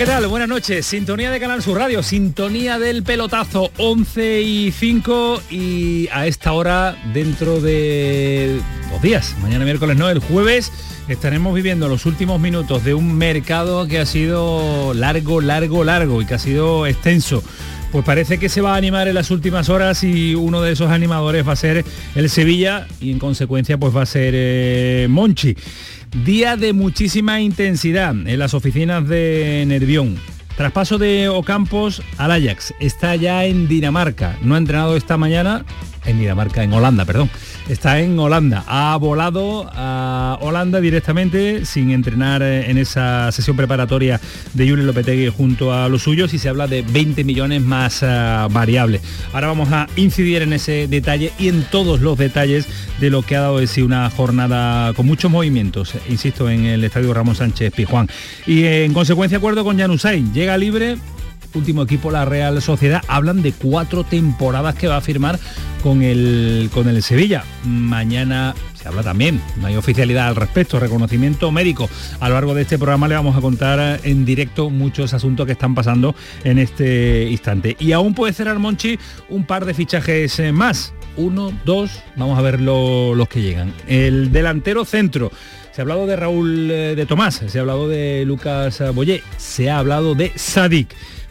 ¿Qué tal? Buenas noches. Sintonía de Canal Sur Radio, sintonía del pelotazo 11 y 5 y a esta hora dentro de dos días, mañana miércoles no, el jueves estaremos viviendo los últimos minutos de un mercado que ha sido largo, largo, largo y que ha sido extenso. Pues parece que se va a animar en las últimas horas y uno de esos animadores va a ser el Sevilla y en consecuencia pues va a ser eh, Monchi. Día de muchísima intensidad en las oficinas de Nervión. Traspaso de Ocampos al Ajax. Está ya en Dinamarca. No ha entrenado esta mañana en Dinamarca, en Holanda, perdón. Está en Holanda. Ha volado a Holanda directamente sin entrenar eh, en esa sesión preparatoria de Julio Lopetegui junto a los suyos y se habla de 20 millones más uh, variables. Ahora vamos a incidir en ese detalle y en todos los detalles de lo que ha dado de sí una jornada con muchos movimientos, insisto, en el Estadio Ramón Sánchez Pijuán. Y en consecuencia acuerdo con Janusay, llega libre último equipo, la Real Sociedad, hablan de cuatro temporadas que va a firmar con el, con el Sevilla. Mañana se habla también, no hay oficialidad al respecto, reconocimiento médico. A lo largo de este programa le vamos a contar en directo muchos asuntos que están pasando en este instante. Y aún puede cerrar Monchi un par de fichajes eh, más. Uno, dos, vamos a ver los que llegan. El delantero centro. Se ha hablado de Raúl eh, de Tomás, se ha hablado de Lucas Boyé, se ha hablado de Sadik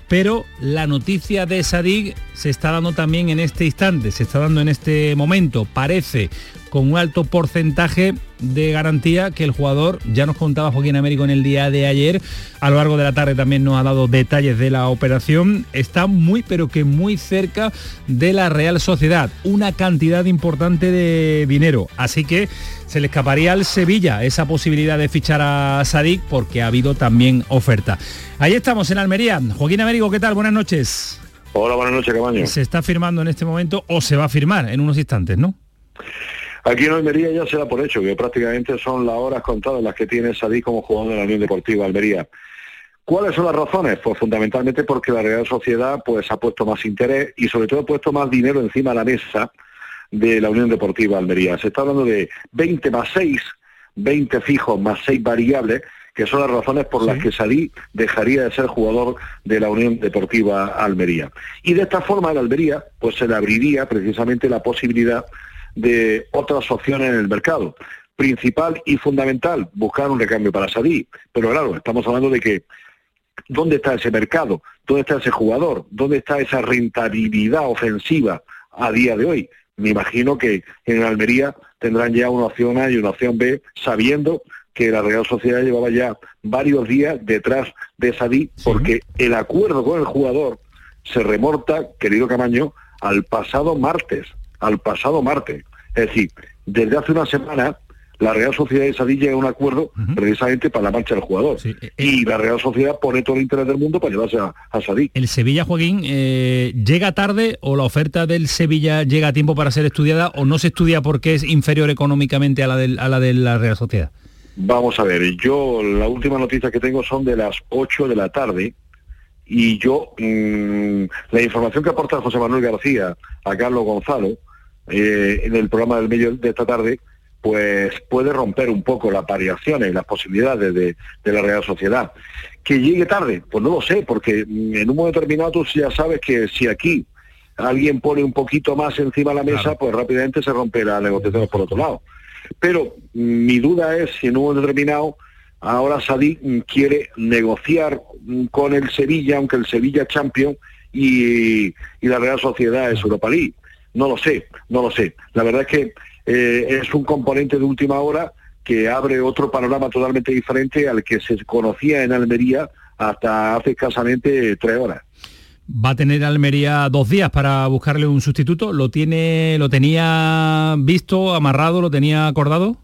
pero la noticia de Sadik se está dando también en este instante, se está dando en este momento. Parece con un alto porcentaje de garantía que el jugador, ya nos contaba Joaquín Américo en el día de ayer, a lo largo de la tarde también nos ha dado detalles de la operación, está muy pero que muy cerca de la Real Sociedad, una cantidad importante de dinero, así que se le escaparía al Sevilla esa posibilidad de fichar a Sadik porque ha habido también oferta. Ahí estamos en Almería. Joaquín Américo, ¿qué tal? Buenas noches. Hola, buenas noches, Cabaño. Se está firmando en este momento o se va a firmar en unos instantes, ¿no? Aquí en Almería ya se da por hecho que prácticamente son las horas contadas las que tiene Sadí como jugador de la Unión Deportiva Almería. ¿Cuáles son las razones? Pues fundamentalmente porque la Real Sociedad pues ha puesto más interés y sobre todo ha puesto más dinero encima de la mesa de la Unión Deportiva Almería. Se está hablando de 20 más 6, 20 fijos más 6 variables, que son las razones por las que Sadí dejaría de ser jugador de la Unión Deportiva Almería. Y de esta forma la Almería pues se le abriría precisamente la posibilidad de otras opciones en el mercado. Principal y fundamental, buscar un recambio para Sadí. Pero claro, estamos hablando de que ¿dónde está ese mercado? ¿Dónde está ese jugador? ¿Dónde está esa rentabilidad ofensiva a día de hoy? Me imagino que en Almería tendrán ya una opción A y una opción B, sabiendo que la Real Sociedad llevaba ya varios días detrás de Sadí, porque el acuerdo con el jugador se remorta, querido Camaño, al pasado martes al pasado martes. Es decir, desde hace una semana la Real Sociedad de Sadí llega a un acuerdo precisamente para la marcha del jugador. Eh, eh. y la Real Sociedad pone todo el interés del mundo para llevarse a, a Sadí. ¿El Sevilla, Joaquín, eh, llega tarde o la oferta del Sevilla llega a tiempo para ser estudiada o no se estudia porque es inferior económicamente a la, a la de la Real Sociedad? Vamos a ver, yo la última noticia que tengo son de las 8 de la tarde y yo, mm, la información que aporta José Manuel García a Carlos Gonzalo, eh, en el programa del medio de esta tarde, pues puede romper un poco las variaciones, las posibilidades de, la Real Sociedad. Que llegue tarde, pues no lo sé, porque en un momento determinado tú ya sabes que si aquí alguien pone un poquito más encima de la mesa, pues rápidamente se rompe la negociación por otro lado. Pero mi duda es si en un momento determinado ahora Sadik quiere negociar con el Sevilla, aunque el Sevilla es champion y, y la Real Sociedad es Europa League. No lo sé, no lo sé. La verdad es que eh, es un componente de última hora que abre otro panorama totalmente diferente al que se conocía en Almería hasta hace escasamente tres horas. va a tener Almería dos días para buscarle un sustituto. ¿Lo tiene, lo tenía visto, amarrado, lo tenía acordado?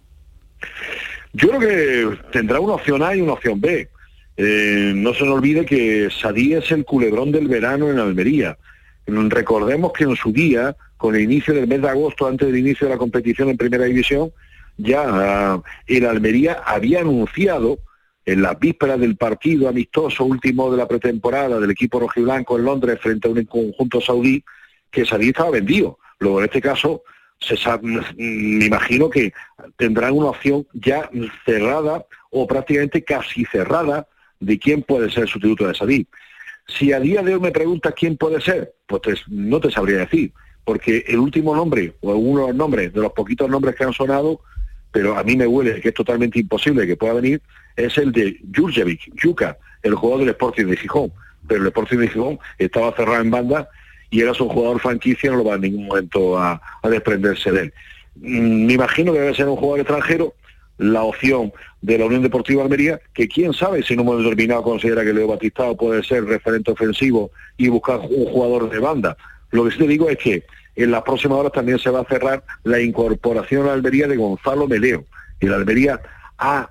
Yo creo que tendrá una opción A y una opción B. Eh, no se nos olvide que Sadí es el culebrón del verano en Almería. Recordemos que en su día, con el inicio del mes de agosto, antes del inicio de la competición en Primera División, ya el Almería había anunciado en las vísperas del partido amistoso último de la pretemporada del equipo rojiblanco en Londres frente a un conjunto saudí que Sadí estaba vendido. Luego, en este caso, se me imagino que tendrán una opción ya cerrada o prácticamente casi cerrada de quién puede ser el sustituto de Sadí. Si a día de hoy me preguntas quién puede ser, pues no te sabría decir, porque el último nombre, o uno de los nombres, de los poquitos nombres que han sonado, pero a mí me huele que es totalmente imposible que pueda venir, es el de Jurjevic, Yuka, el jugador del Sporting de Gijón. Pero el Sporting de Gijón estaba cerrado en banda y era un jugador franquicia, no lo va en ningún momento a, desprenderse de él. Mm, me imagino que debe ser un jugador extranjero, la opción de la Unión Deportiva Almería, que quién sabe si en un momento determinado considera que Leo Batistao puede ser referente ofensivo y buscar un jugador de banda. Lo que sí te digo es que en las próximas horas también se va a cerrar la incorporación a la Almería de Gonzalo Meleo. Y la Almería ha,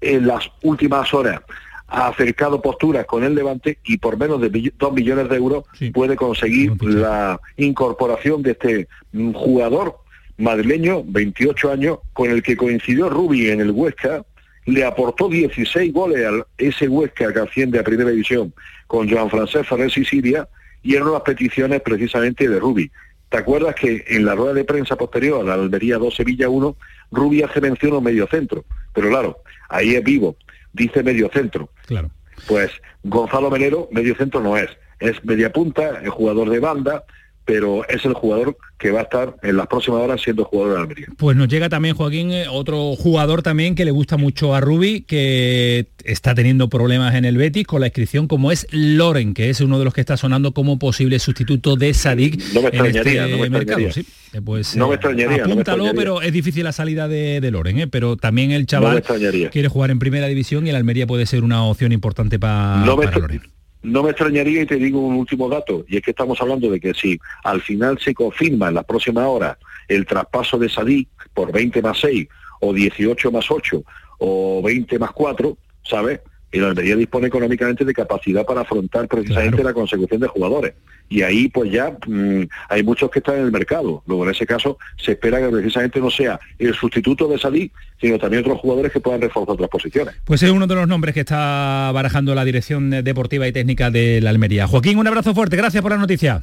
en las últimas horas, ha acercado posturas con el Levante y por menos de dos millones de euros puede conseguir la incorporación de este mm, jugador madrileño, 28 años, con el que coincidió Rubi en el Huesca, le aportó 16 goles a ese Huesca que asciende a Primera División con Joan Francés Ferrer y Siria, y eran las peticiones precisamente de Rubi. ¿Te acuerdas que en la rueda de prensa posterior a la Almería 2 Sevilla 1, Rubi hace mención a medio centro? Pero claro, ahí es vivo, dice medio centro. Claro. Pues Gonzalo Melero, medio centro no es, es media punta, es jugador de banda, pero es el jugador que va a estar en las próximas horas siendo jugador de Almería. Pues nos llega también, Joaquín, eh, otro jugador también que le gusta mucho a Rubi, que está teniendo problemas en el Betis con la inscripción, como es Loren, que es uno de los que está sonando como posible sustituto de Sadik no me en este no me mercado. Sí, eh, pues, no me eh, extrañaría. Apúntalo, pero es difícil la salida de, Loren, pero también el chaval quiere jugar en primera división y el Almería puede ser una opción importante para Loren no me extrañaría y te digo un último dato, y es que estamos hablando de que si al final se confirma en la próxima hora el traspaso de Sadí por 20 más 6, o 18 más 8, o 20 más 4, ¿sabes? Y la Almería dispone económicamente de capacidad para afrontar precisamente la consecución de jugadores. Y ahí pues ya mm, hay muchos que están en el mercado. Luego en ese caso se espera que precisamente no sea el sustituto de Sadí, sino también otros jugadores que puedan reforzar otras posiciones. Pues es uno de los nombres que está barajando la dirección deportiva y técnica de la Almería. Joaquín, un abrazo fuerte, gracias por la noticia.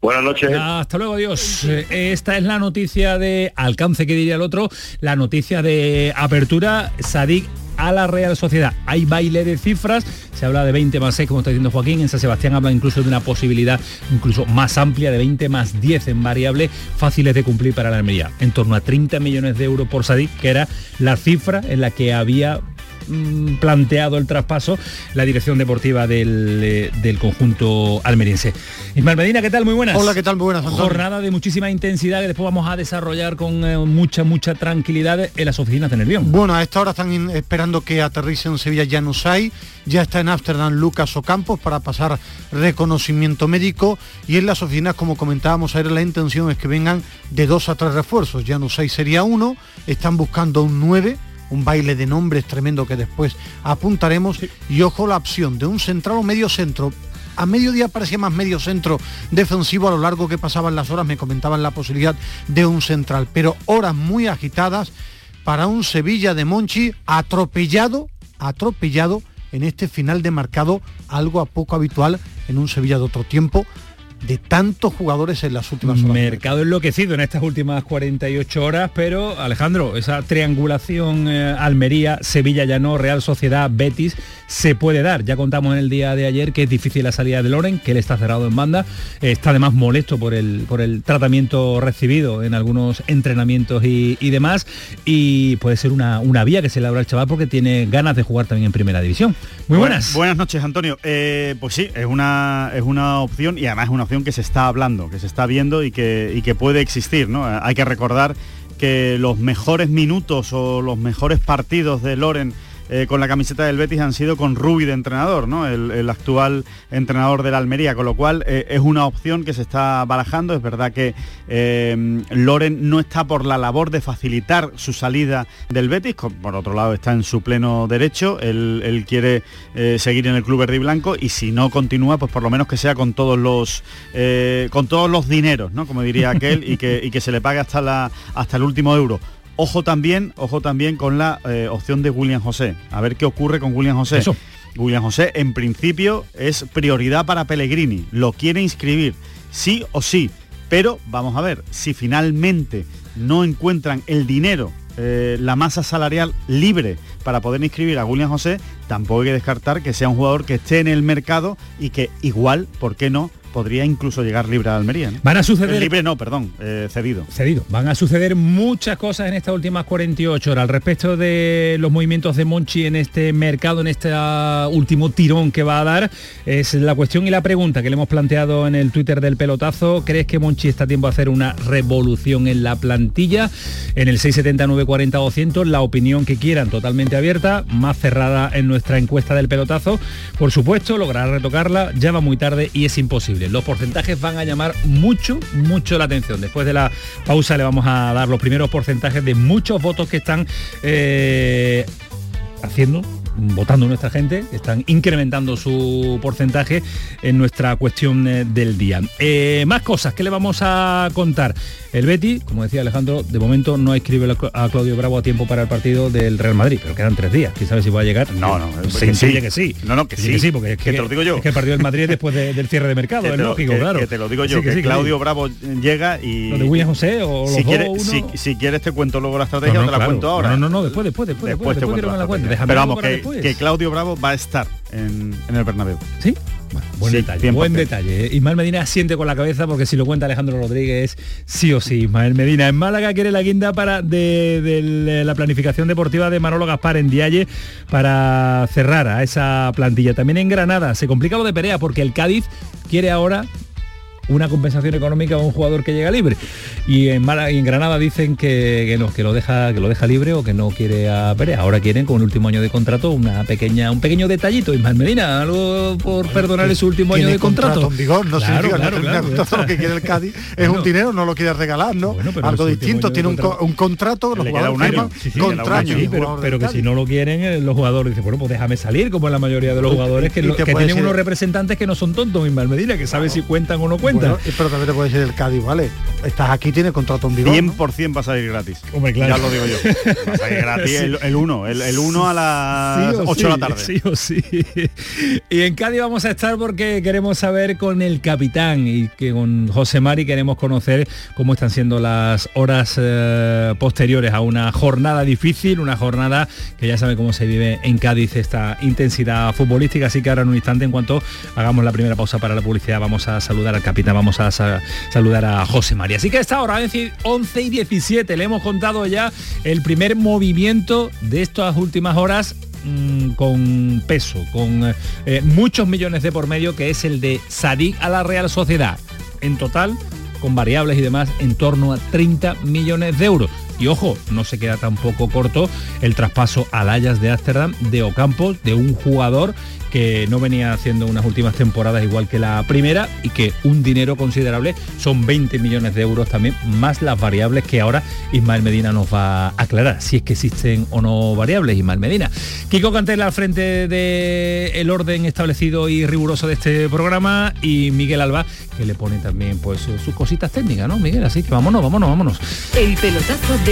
Buenas noches. Hasta luego, adiós. Esta es la noticia de alcance, que diría el otro, la noticia de apertura. Sadik a la Real Sociedad. Hay baile de cifras, se habla de 20 más 6, como está diciendo Joaquín, en San Sebastián habla incluso de una posibilidad incluso más amplia de 20 más 10 en variable, fáciles de cumplir para la Almería, en torno a 30 millones de euros por Sadik, que era la cifra en la que había planteado el traspaso la dirección deportiva del, eh, conjunto almeriense. Ismael Medina, ¿qué tal? Muy buenas. Hola, ¿qué tal? Muy buenas. Jornada de muchísima intensidad que después vamos a desarrollar con eh, mucha, mucha tranquilidad en las oficinas de Nervión. Bueno, a esta hora están esperando que aterrice en Sevilla hay ya está en Ámsterdam Lucas Ocampos para pasar reconocimiento médico y en las oficinas, como comentábamos ayer, la intención es que vengan de dos a tres refuerzos. hay sería uno, están buscando un 9 un baile de nombres tremendo que después apuntaremos. Y ojo la opción de un central o medio centro. A mediodía parecía más medio centro defensivo, a lo largo que pasaban las horas me comentaban la posibilidad de un central, pero horas muy agitadas para un Sevilla de Monchi atropellado, atropellado en este final de marcado, algo a poco habitual en un Sevilla de otro tiempo, de tantos jugadores en las últimas horas. Mercado enloquecido en estas últimas 48 horas, pero Alejandro, esa triangulación eh, Almería, Sevilla Llano, Real Sociedad, Betis, se puede dar. Ya contamos en el día de ayer que es difícil la salida de Loren, que él está cerrado en banda, está además molesto por el, por el tratamiento recibido en algunos entrenamientos y, demás, y puede ser una, una, vía que se le abra al chaval porque tiene ganas de jugar también en primera división. Muy buenas. Buenas, noches, Antonio. Eh, pues sí, es una, es una opción y además es una opción que se está hablando, que se está viendo y que, y que puede existir. ¿no? Hay que recordar que los mejores minutos o los mejores partidos de Loren eh, con la camiseta del Betis han sido con Rubi de entrenador, ¿no? El, actual entrenador de la Almería, con lo cual eh, es una opción que se está barajando. Es verdad que Loren no está por la labor de facilitar su salida del Betis, por otro lado está en su pleno derecho, él, quiere seguir en el club verde y blanco y si no continúa, pues por lo menos que sea con todos los con todos los dineros, ¿no? Como diría aquel, y que, y que se le pague hasta la hasta el último euro. Ojo también, ojo también con la eh, opción de William José. A ver qué ocurre con William José. William José, en principio, es prioridad para Pellegrini. Lo quiere inscribir, sí o sí. Pero vamos a ver, si finalmente no encuentran el dinero, eh, la masa salarial libre para poder inscribir a William José, tampoco hay que descartar que sea un jugador que esté en el mercado y que igual, ¿por qué no?, podría incluso llegar libre a Almería. Van a suceder... libre no, perdón, eh, cedido. Cedido. Van a suceder muchas cosas en estas últimas 48 horas. Al respecto de los movimientos de Monchi en este mercado, en este último tirón que va a dar, es la cuestión y la pregunta que le hemos planteado en el Twitter del pelotazo. ¿Crees que Monchi está a tiempo de hacer una revolución en la plantilla? En el 679 40 200, la opinión que quieran, totalmente abierta, más cerrada en nuestra encuesta del pelotazo. Por supuesto, logrará retocarla, ya va muy tarde y es imposible los porcentajes van a llamar mucho, mucho la atención. Después de la pausa le vamos a dar los primeros porcentajes de muchos votos que están eh, haciendo votando nuestra gente, están incrementando su porcentaje en nuestra cuestión eh, del día. Eh, más cosas que le vamos a contar. El Betty, como decía Alejandro, de momento no escribe a Claudio Bravo a tiempo para el partido del Real Madrid, pero quedan tres días. ¿Quién sabe si va a llegar? No, no, pues sí, sí. que sí. No, no, que sí. Sí porque es que, te lo digo yo. Que el partido del Madrid después del cierre de mercado, es lógico, claro. Que te lo digo yo, que, Claudio Bravo llega y... ¿Lo de William José o los si, quieres, si, quieres te cuento luego la estrategia no, no, te la cuento ahora. No, no, no, después, después, después. Después, después. Pero vamos, que Claudio Bravo va a estar en, el Bernabéu. ¿Sí? buen detalle, buen detalle. Ismael Medina siente con la cabeza porque si lo cuenta Alejandro Rodríguez, sí o sí. Ismael Medina en Málaga quiere la guinda para de, la planificación deportiva de Manolo Gaspar en Dialle para cerrar a esa plantilla. También en Granada se complica lo de Perea porque el Cádiz quiere ahora una compensación económica a un jugador que llega libre. Y en, y en Granada dicen que, que, no, que, lo deja, que lo deja libre o que no quiere a Pérez. Ahora quieren con el último año de contrato una pequeña, un pequeño detallito. Ismael Medina, algo por perdonarle su último año de contrato. vigor, no claro, claro, claro, lo que quiere el Cádiz es un dinero, no lo quiere regalar, ¿no? algo distinto, tiene un, un, contrato, los jugadores un año. pero, que si no lo quieren, eh, los jugadores dicen, bueno, pues déjame salir, como en la mayoría de los jugadores que, que tienen unos representantes que no son tontos, Ismael Medina, que sabe si cuentan o no cuentan pero también te puede ser el Cádiz, ¿vale? Estás aquí, tienes contrato en vigor. 100% va a salir gratis. Hombre, claro. Ya lo digo yo. Va a salir gratis el 1, el 1 a las 8 de la tarde. Sí o sí. Y en Cádiz vamos a estar porque queremos saber con el capitán y que con José Mari queremos conocer cómo están siendo las horas eh, posteriores a una jornada difícil, una jornada que ya sabe cómo se vive en Cádiz esta intensidad futbolística. Así que ahora en un instante, en cuanto hagamos la primera pausa para la publicidad, vamos a saludar al capitán, vamos a saludar a José María. Así que esta hora, 11 y 17, le hemos contado ya el primer movimiento de estas últimas horas mm, con peso, con eh, muchos millones de por medio, que es el de Sadik a la Real Sociedad. En total, con variables y demás, en torno a 30 millones de euros. Y ojo, no se queda tampoco corto el traspaso al Ayas de Ámsterdam de Ocampos, de un jugador que no venía haciendo unas últimas temporadas igual que la primera y que un dinero considerable son 20 millones de euros también, más las variables que ahora Ismael Medina nos va a aclarar, si es que existen o no variables, Ismael Medina. Kiko Cantela al frente del orden establecido y riguroso de este programa y Miguel Alba, que le pone también pues sus cositas técnicas, ¿no, Miguel? Así que vámonos, vámonos, vámonos. El pelotazo de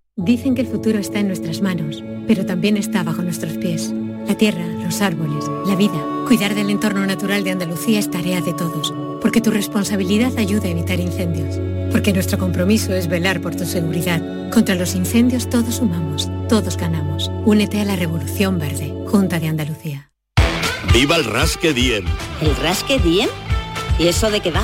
Dicen que el futuro está en nuestras manos, pero también está bajo nuestros pies. La tierra, los árboles, la vida. Cuidar del entorno natural de Andalucía es tarea de todos, porque tu responsabilidad ayuda a evitar incendios, porque nuestro compromiso es velar por tu seguridad. Contra los incendios todos sumamos, todos ganamos. Únete a la Revolución Verde, Junta de Andalucía. ¡Viva el Rasque Diem! ¿El Rasque Diem? ¿Y eso de qué va?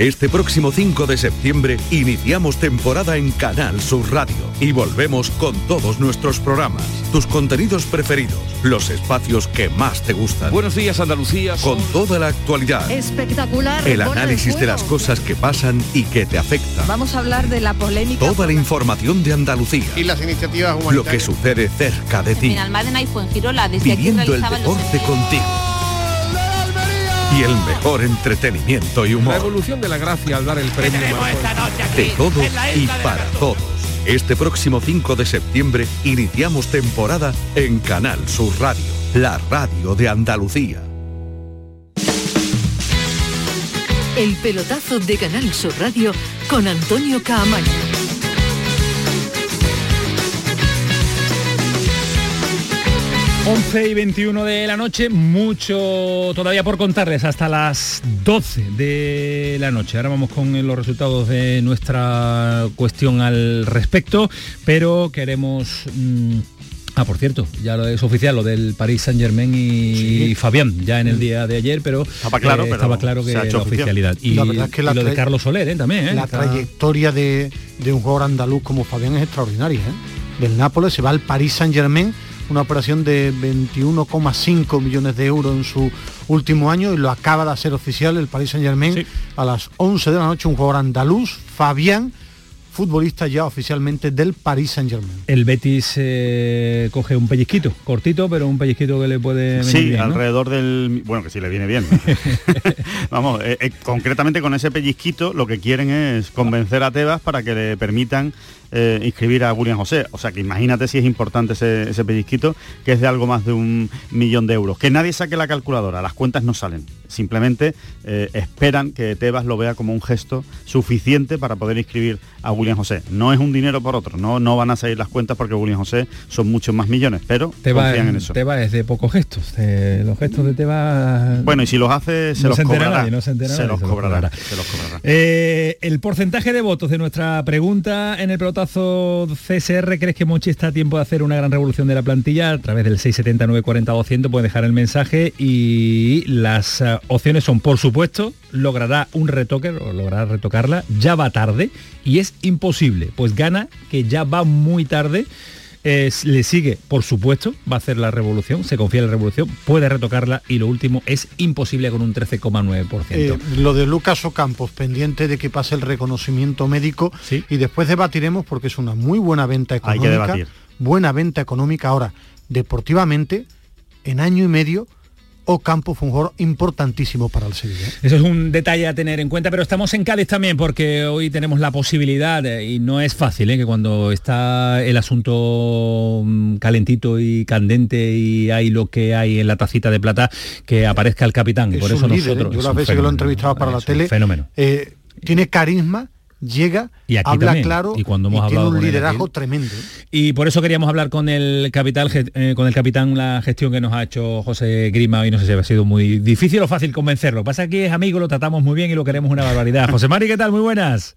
Este próximo 5 de septiembre iniciamos temporada en Canal Sur Radio y volvemos con todos nuestros programas, tus contenidos preferidos, los espacios que más te gustan. Buenos días Andalucía. Con toda la actualidad. Espectacular. El análisis de las cosas que pasan y que te afectan. Vamos a hablar de la polémica. Toda la información de Andalucía. Y las iniciativas humanitarias. Lo que sucede cerca de ti. En Almadena y Fuengirola, desde Viviendo aquí el deporte contigo y el mejor entretenimiento y humor. La evolución de la gracia al dar el premio. De todo y para todos. Este próximo 5 de septiembre iniciamos temporada en Canal Sur Radio, la radio de Andalucía. El pelotazo de Canal Sur Radio con Antonio Caamaño. 11 y 21 de la noche, mucho todavía por contarles hasta las 12 de la noche. Ahora vamos con los resultados de nuestra cuestión al respecto, pero queremos... Mmm, Ah, por cierto, ya lo es oficial, lo del Paris Saint Germain y, sí. Fabián, ya en el día de ayer, pero estaba claro, eh, pero estaba claro que la oficialidad. Y, la verdad es que la y lo de Carlos Soler ¿eh? también. ¿eh? La Está... trayectoria de, de, un jugador andaluz como Fabián es extraordinaria. ¿eh? Del Nápoles se va al Paris Saint Germain una operación de 21,5 millones de euros en su último año y lo acaba de hacer oficial el Paris Saint Germain sí. a las 11 de la noche, un jugador andaluz, Fabián, futbolista ya oficialmente del Paris Saint Germain. El Betis eh, coge un pellizquito, cortito, pero un pellizquito que le puede Sí, bien, ¿no? alrededor del... Bueno, que sí le viene bien. Vamos, eh, eh, concretamente con ese pellizquito lo que quieren es convencer a Tebas para que le permitan eh, inscribir a William José. O sea que imagínate si es importante ese, ese, pellizquito, que es de algo más de un millón de euros. Que nadie saque la calculadora, las cuentas no salen. Simplemente eh, esperan que Tebas lo vea como un gesto suficiente para poder inscribir a William José. No es un dinero por otro, no, no van a salir las cuentas porque William José son muchos más millones, pero Tebas, confían en eso. Tebas es de pocos gestos. Eh, los gestos de Tebas... Bueno, y si los hace, se no los se cobrará. Nadie, no se, los se cobrará, cobrará. Se los cobrará. Eh, el porcentaje de votos de nuestra pregunta en el CSR, ¿crees que Mochi está a tiempo de hacer una gran revolución de la plantilla? A través del 679 40 200 puede dejar el mensaje y las uh, opciones son, por supuesto, logrará un retoque, o logrará retocarla, ya va tarde y es imposible, pues gana que ya va muy tarde. Eh, le sigue, por supuesto, va a hacer la revolución, se confía en la revolución, puede retocarla y lo último es imposible con un 13,9%. Eh, lo de Lucas Ocampos, pendiente de que pase el reconocimiento médico ¿Sí? y después debatiremos porque es una muy buena venta económica. Hay que debatir. Buena venta económica. Ahora, deportivamente, en año y medio, Ocampo fue un jugador importantísimo para el Sevilla. Eso es un detalle a tener en cuenta, pero estamos en Cádiz también porque hoy tenemos la posibilidad, eh, y no es fácil, ¿eh? que cuando está el asunto mm, calentito y candente y hay lo que hay en la tacita de plata, que aparezca el capitán. Es Por eso líder, nosotros... ¿eh? Yo las veces que lo he entrevistado para la tele, fenómeno. Eh, tiene carisma, llega, y aquí habla también. claro y, cuando hemos y hablado tiene un liderazgo él, tremendo. Y por eso queríamos hablar con el capital, eh, con el capitán la gestión que nos ha hecho José Grima y no sé si ha sido muy difícil o fácil convencerlo. Pasa que es amigo, lo tratamos muy bien y lo queremos una barbaridad. José Mari, ¿qué tal? Muy buenas.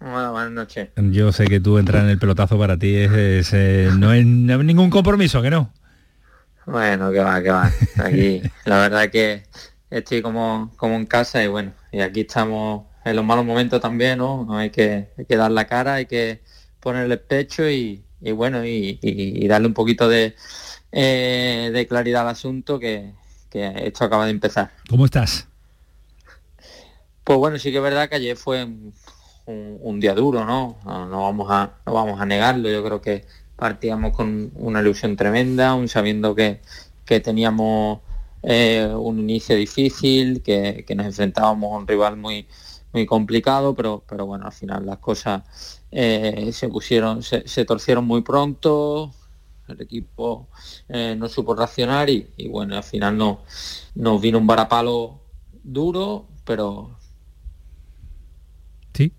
Bueno, buenas noches. Yo sé que tú entrar en el pelotazo para ti es, es eh, no, es, no es ningún compromiso, que no. Bueno, que va, que va. Aquí la verdad que estoy como, como en casa y bueno, y aquí estamos en los malos momentos también, ¿no? Hay que, hay que dar la cara, hay que ponerle pecho y, y bueno, y, darle un poquito de, eh, de claridad al asunto que, que, esto acaba de empezar. ¿Cómo estás? Pues bueno, sí que es verdad que ayer fue un, un, un día duro, ¿no? ¿no? No, vamos a, no vamos a negarlo, yo creo que partíamos con una ilusión tremenda, aún sabiendo que, que teníamos eh, un inicio difícil, que, que, nos enfrentábamos a un rival muy, muy complicado, pero, pero bueno, al final las cosas eh, se pusieron, se, se, torcieron muy pronto, el equipo eh, no supo reaccionar y, y, bueno, al final no, nos vino un varapalo duro, pero... Sí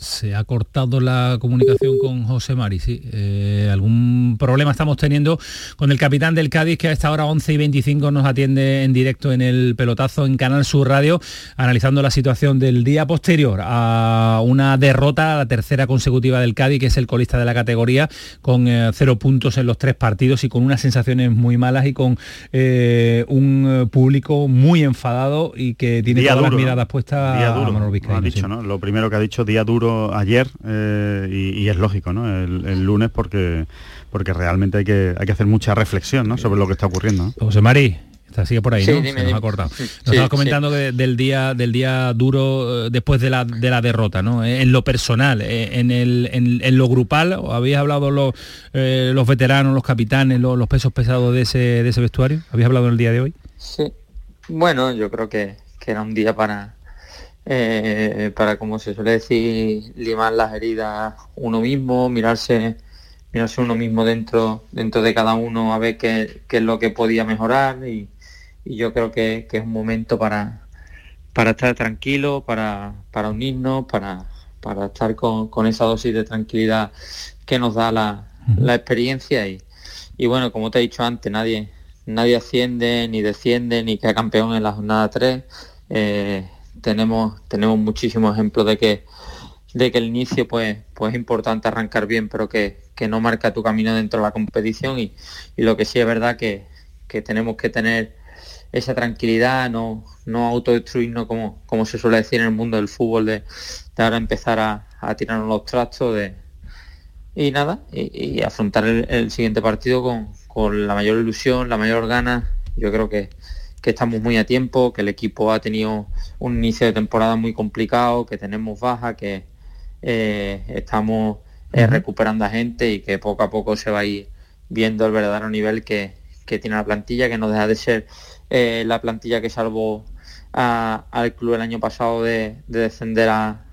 se ha cortado la comunicación con José Mari, sí. Eh, algún problema estamos teniendo con el capitán del Cádiz que a esta hora 11 y 25 nos atiende en directo en el pelotazo en Canal Sur Radio, analizando la situación del día posterior a una derrota, la tercera consecutiva del Cádiz, que es el colista de la categoría, con eh, cero puntos en los tres partidos y con unas sensaciones muy malas y con eh, un público muy enfadado y que tiene día todas duro, las miradas puestas día a duro, Manolo Vizcaíno, ha dicho, sí. ¿no? Lo primero que ha dicho, día duro ayer eh, y, y, es lógico, ¿no? El, el, lunes porque porque realmente hay que hay que hacer mucha reflexión, ¿no? Sobre lo que está ocurriendo. ¿no? José Mari. Está, sigue por ahí, sí, ¿no? Dime, Se nos ha cortado. Nos Sí, estabas comentando que del día del día duro eh, después de la, de la derrota, ¿no? Eh, En lo personal, en, el, en, en, lo grupal, ¿habéis hablado los, eh, los veteranos, los capitanes, los, los, pesos pesados de ese, de ese vestuario? ¿Habéis hablado en el día de hoy? Sí. Bueno, yo creo que, que era un día para, eh, para, como se suele decir, limar las heridas uno mismo, mirarse, mirarse uno mismo dentro, dentro de cada uno a ver qué, qué es lo que podía mejorar. Y, y yo creo que, que, es un momento para, para estar tranquilo, para, para unirnos, para, para estar con, con, esa dosis de tranquilidad que nos da la, la experiencia. Y, y, bueno, como te he dicho antes, nadie, nadie asciende ni desciende ni queda campeón en la jornada 3. Eh, tenemos, tenemos muchísimos ejemplos de que, de que el inicio pues, pues es importante arrancar bien, pero que, que no marca tu camino dentro de la competición y, y lo que sí es verdad que, que, tenemos que tener esa tranquilidad, no, no autodestruirnos como, como se suele decir en el mundo del fútbol, de, de ahora empezar a, a, tirarnos los trastos de, y nada, y, afrontar el, siguiente partido con, con la mayor ilusión, la mayor ganas. Yo creo que, que estamos muy a tiempo, que el equipo ha tenido un inicio de temporada muy complicado, que tenemos baja, que eh, estamos eh, recuperando a gente y que poco a poco se va a ir viendo el verdadero nivel que, que tiene la plantilla, que no deja de ser eh, la plantilla que salvó a, al club el año pasado de, de descender a,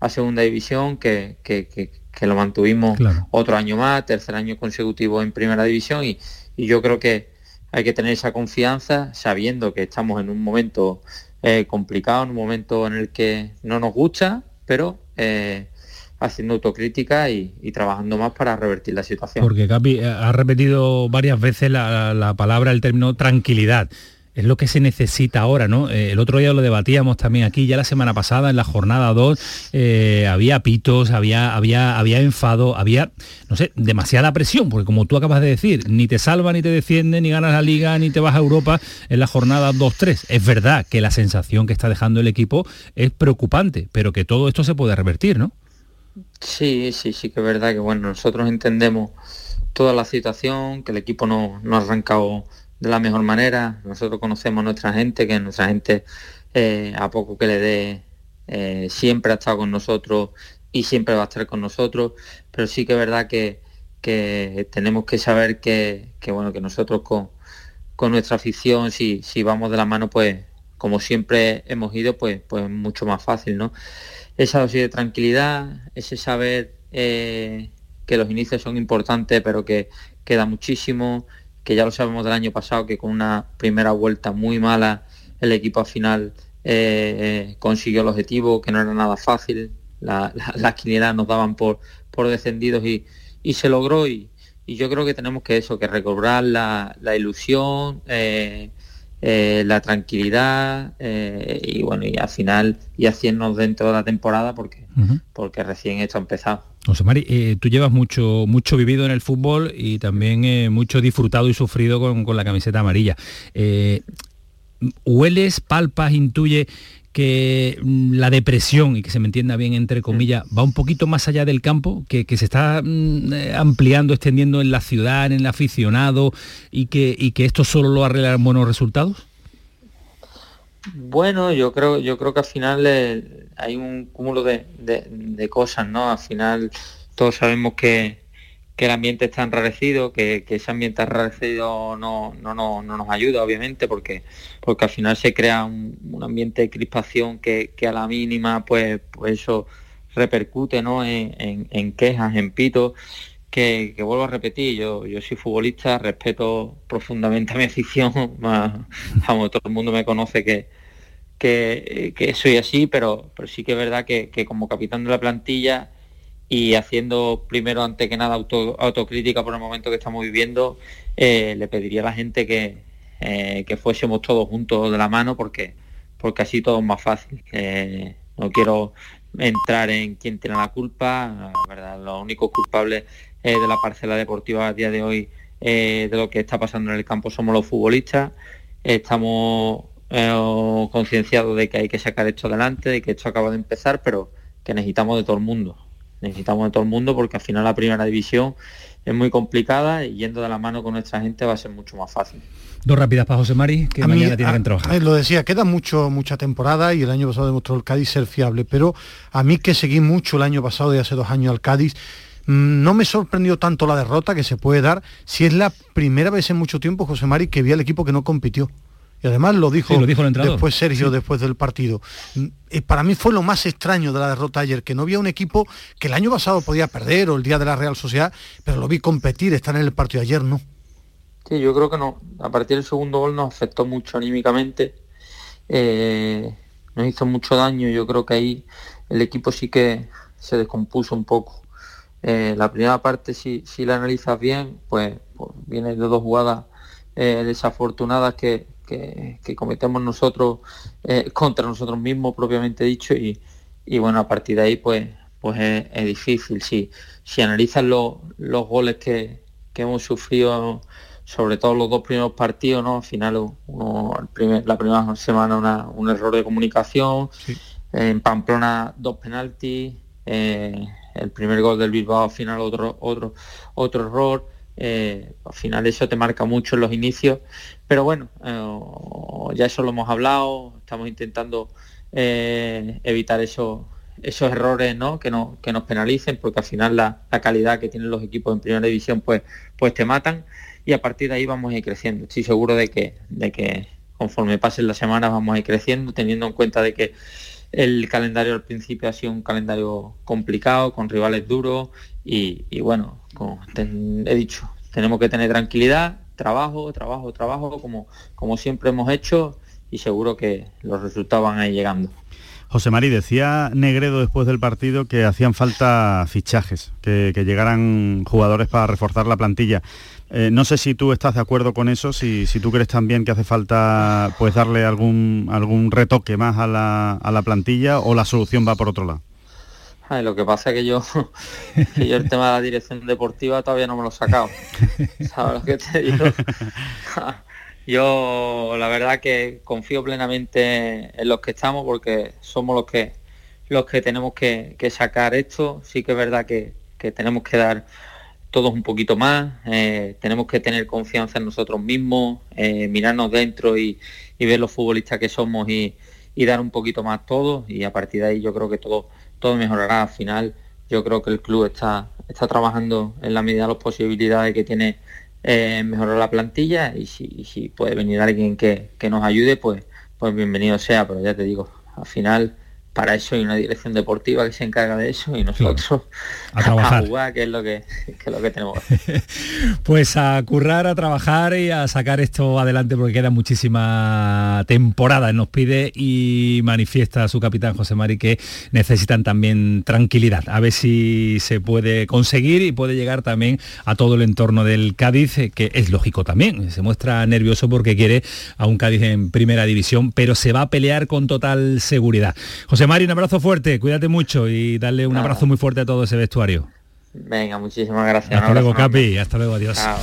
a, segunda división, que, que, que lo mantuvimos claro. otro año más, tercer año consecutivo en primera división y, y yo creo que hay que tener esa confianza sabiendo que estamos en un momento eh, complicado, en un momento en el que no nos gusta, pero eh, haciendo autocrítica y, trabajando más para revertir la situación. Porque Capi ha repetido varias veces la palabra, el término tranquilidad es lo que se necesita ahora, ¿no? Eh, el otro día lo debatíamos también aquí, ya la semana pasada, en la jornada 2, eh, había pitos, había, había, había enfado, había, no sé, demasiada presión, porque como tú acabas de decir, ni te salva, ni te defiende, ni ganas la liga, ni te vas a Europa en la jornada 2-3. Es verdad que la sensación que está dejando el equipo es preocupante, pero que todo esto se puede revertir, ¿no? Sí, sí, sí que es verdad que, bueno, nosotros entendemos toda la situación, que el equipo no, no ha arrancado de la mejor manera. Nosotros conocemos a nuestra gente, que nuestra gente eh, a poco que le dé eh, siempre ha estado con nosotros y siempre va a estar con nosotros, pero sí que es verdad que, que tenemos que saber que, que, bueno que nosotros con, con nuestra afición, si, si vamos de la mano, pues como siempre hemos ido, pues, pues mucho más fácil, ¿no? Esa dosis de tranquilidad, ese saber eh, que los inicios son importantes, pero que queda muchísimo, que ya lo sabemos del año pasado, que con una primera vuelta muy mala el equipo al final eh, consiguió el objetivo, que no era nada fácil, la, la, las quinielas nos daban por, por descendidos y, y se logró y, y, yo creo que tenemos que eso, que recobrar la, la ilusión, eh, eh, la tranquilidad y bueno, y al final y haciéndonos dentro de la temporada porque, uh -huh. porque recién esto ha empezado. José Mari, eh, tú llevas mucho, mucho vivido en el fútbol y también eh, mucho disfrutado y sufrido con, con la camiseta amarilla. Eh, ¿Hueles, palpas, intuye que mm, la depresión, y que se me entienda bien entre comillas, va un poquito más allá del campo, que, que se está mm, ampliando, extendiendo en la ciudad, en el aficionado, y que, y que esto solo lo arreglará buenos resultados? Bueno, yo creo, yo creo que al final eh, hay un cúmulo de, de, de, cosas, ¿no? Al final todos sabemos que, que el ambiente está enrarecido, que, que ese ambiente enrarecido no, no, no, no, nos ayuda, obviamente, porque, porque al final se crea un, un ambiente de crispación que, que, a la mínima, pues, pues eso repercute ¿no? en, quejas, en pitos. Que, que, vuelvo a repetir, yo, yo soy futbolista, respeto profundamente a mi afición, vamos, todo el mundo me conoce que, que, que soy así, pero, pero sí que es verdad que, que como capitán de la plantilla y haciendo primero ante que nada auto, autocrítica por el momento que estamos viviendo, eh, le pediría a la gente que, eh, que fuésemos todos juntos de la mano porque, porque así todo es más fácil. Eh, no quiero entrar en quién tiene la culpa, la verdad, los únicos culpables de la parcela deportiva a día de hoy de lo que está pasando en el campo somos los futbolistas, estamos concienciados de que hay que sacar esto adelante, de que esto acaba de empezar, pero que necesitamos de todo el mundo necesitamos de todo el mundo porque al final la primera división es muy complicada y yendo de la mano con nuestra gente va a ser mucho más fácil. Dos rápidas para José Mari, que a mañana mí, tiene que trabajar. Lo decía, queda mucho, mucha temporada y el año pasado demostró el Cádiz ser fiable, pero a mí que seguí mucho el año pasado y hace dos años al Cádiz, mm, no me sorprendió tanto la derrota que se puede dar si es la primera vez en mucho tiempo, José Mari, que vi al equipo que no compitió. Y además lo dijo, sí, lo dijo el después Sergio, sí. después del partido. Para mí fue lo más extraño de la derrota ayer, que no había un equipo que el año pasado podía perder o el día de la Real Sociedad, pero lo vi competir, estar en el partido ayer, ¿no? Sí, yo creo que no. A partir del segundo gol nos afectó mucho anímicamente. Eh, nos hizo mucho daño. Yo creo que ahí el equipo sí que se descompuso un poco. Eh, la primera parte, si, si la analizas bien, pues, pues viene de dos jugadas eh, desafortunadas que, que, que, cometemos nosotros eh, contra nosotros mismos propiamente dicho y, y, bueno a partir de ahí pues pues es, es difícil si si analizas lo, los goles que, que, hemos sufrido sobre todo los dos primeros partidos no al final uno, el primer, la primera semana una, un error de comunicación sí. en Pamplona dos penaltis eh, el primer gol del Bilbao al final otro otro otro error eh, al final eso te marca mucho en los inicios, pero bueno, eh, ya eso lo hemos hablado, estamos intentando eh, evitar eso, esos errores ¿no? Que, no, que nos penalicen, porque al final la, la, calidad que tienen los equipos en primera división pues, pues te matan y a partir de ahí vamos a ir creciendo. Estoy seguro de que, de que conforme pasen las semanas vamos a ir creciendo, teniendo en cuenta de que el calendario al principio ha sido un calendario complicado, con rivales duros y, y bueno, como he dicho, tenemos que tener tranquilidad, trabajo, trabajo, trabajo, como, como siempre hemos hecho y seguro que los resultados van a ir llegando. José Mari, decía Negredo después del partido que hacían falta fichajes, que, que llegaran jugadores para reforzar la plantilla. Eh, no sé si tú estás de acuerdo con eso, si, si, tú crees también que hace falta pues darle algún, algún retoque más a la, a la plantilla o la solución va por otro lado. Ay, lo que pasa es que yo, el tema de la dirección deportiva todavía no me lo he sacado. Yo la verdad que confío plenamente en los que estamos porque somos los que los que tenemos que, sacar esto. Sí que es verdad que, que tenemos que dar todos un poquito más, eh, tenemos que tener confianza en nosotros mismos, eh, mirarnos dentro y, ver los futbolistas que somos y, y, dar un poquito más todos y a partir de ahí yo creo que todo, todo mejorará. Al final yo creo que el club está, está trabajando en la medida de las posibilidades que tiene eh, mejorar la plantilla y si, y si, puede venir alguien que, que nos ayude, pues, pues bienvenido sea, pero ya te digo, al final para eso hay una dirección deportiva que se encarga de eso y nosotros a, trabajar. a jugar, que es lo que, que, es lo que tenemos. pues a currar, a trabajar y a sacar esto adelante porque queda muchísima temporada. Nos pide y manifiesta su capitán José Mari que necesitan también tranquilidad. A ver si se puede conseguir y puede llegar también a todo el entorno del Cádiz, que es lógico también. Se muestra nervioso porque quiere a un Cádiz en primera división, pero se va a pelear con total seguridad. José José Mari, un abrazo fuerte, cuídate mucho y darle un abrazo muy fuerte a todo ese vestuario. Venga, muchísimas gracias. Hasta luego, Capi, hasta luego, adiós. Chao.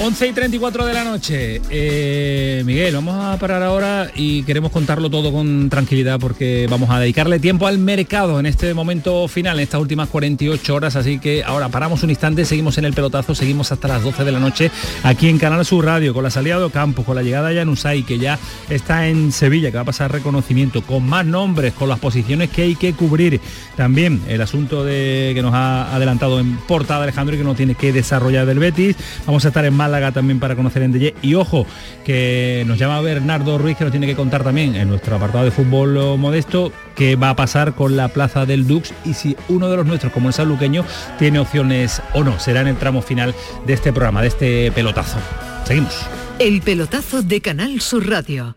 11 y 34 de la noche. Eh, Miguel, vamos a parar ahora y queremos contarlo todo con tranquilidad porque vamos a dedicarle tiempo al mercado en este momento final, en estas últimas 48 horas. Así que ahora paramos un instante, seguimos en el pelotazo, seguimos hasta las 12 de la noche aquí en Canal Sur Radio con la salida de Ocampo, con la llegada de Yanusay, que ya está en Sevilla, que va a pasar reconocimiento, con más nombres, con las posiciones que hay que cubrir. También el asunto de que nos ha adelantado en portada Alejandro y que no tiene que desarrollar del Betis. Vamos a estar en Málaga también para conocer en Deye. Y ojo, que nos llama Bernardo Ruiz, que nos tiene que contar también en nuestro apartado de fútbol modesto qué va a pasar con la plaza del Dux y si uno de los nuestros, como el saluqueño, tiene opciones o no. Será en el tramo final de este programa, de este pelotazo. Seguimos. El pelotazo de Canal Sur Radio.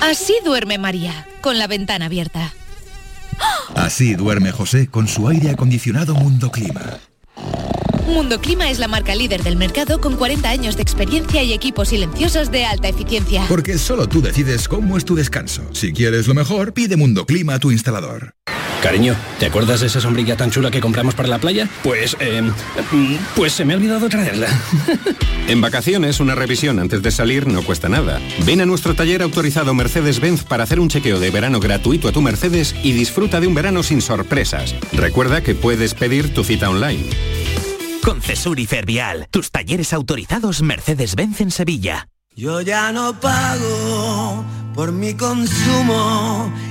Así duerme María, con la ventana abierta. Así duerme José con su aire acondicionado Mundo Clima. Mundo Clima es la marca líder del mercado con 40 años de experiencia y equipos silenciosos de alta eficiencia. Porque solo tú decides cómo es tu descanso. Si quieres lo mejor, pide Mundo Clima a tu instalador. Cariño, ¿te acuerdas de esa sombrilla tan chula que compramos para la playa? Pues, eh, pues se me ha olvidado traerla. en vacaciones, una revisión antes de salir no cuesta nada. Ven a nuestro taller autorizado Mercedes-Benz para hacer un chequeo de verano gratuito a tu Mercedes y disfruta de un verano sin sorpresas. Recuerda que puedes pedir tu cita online. Con Cesur y Fervial, tus talleres autorizados Mercedes-Benz en Sevilla. Yo ya no pago por mi consumo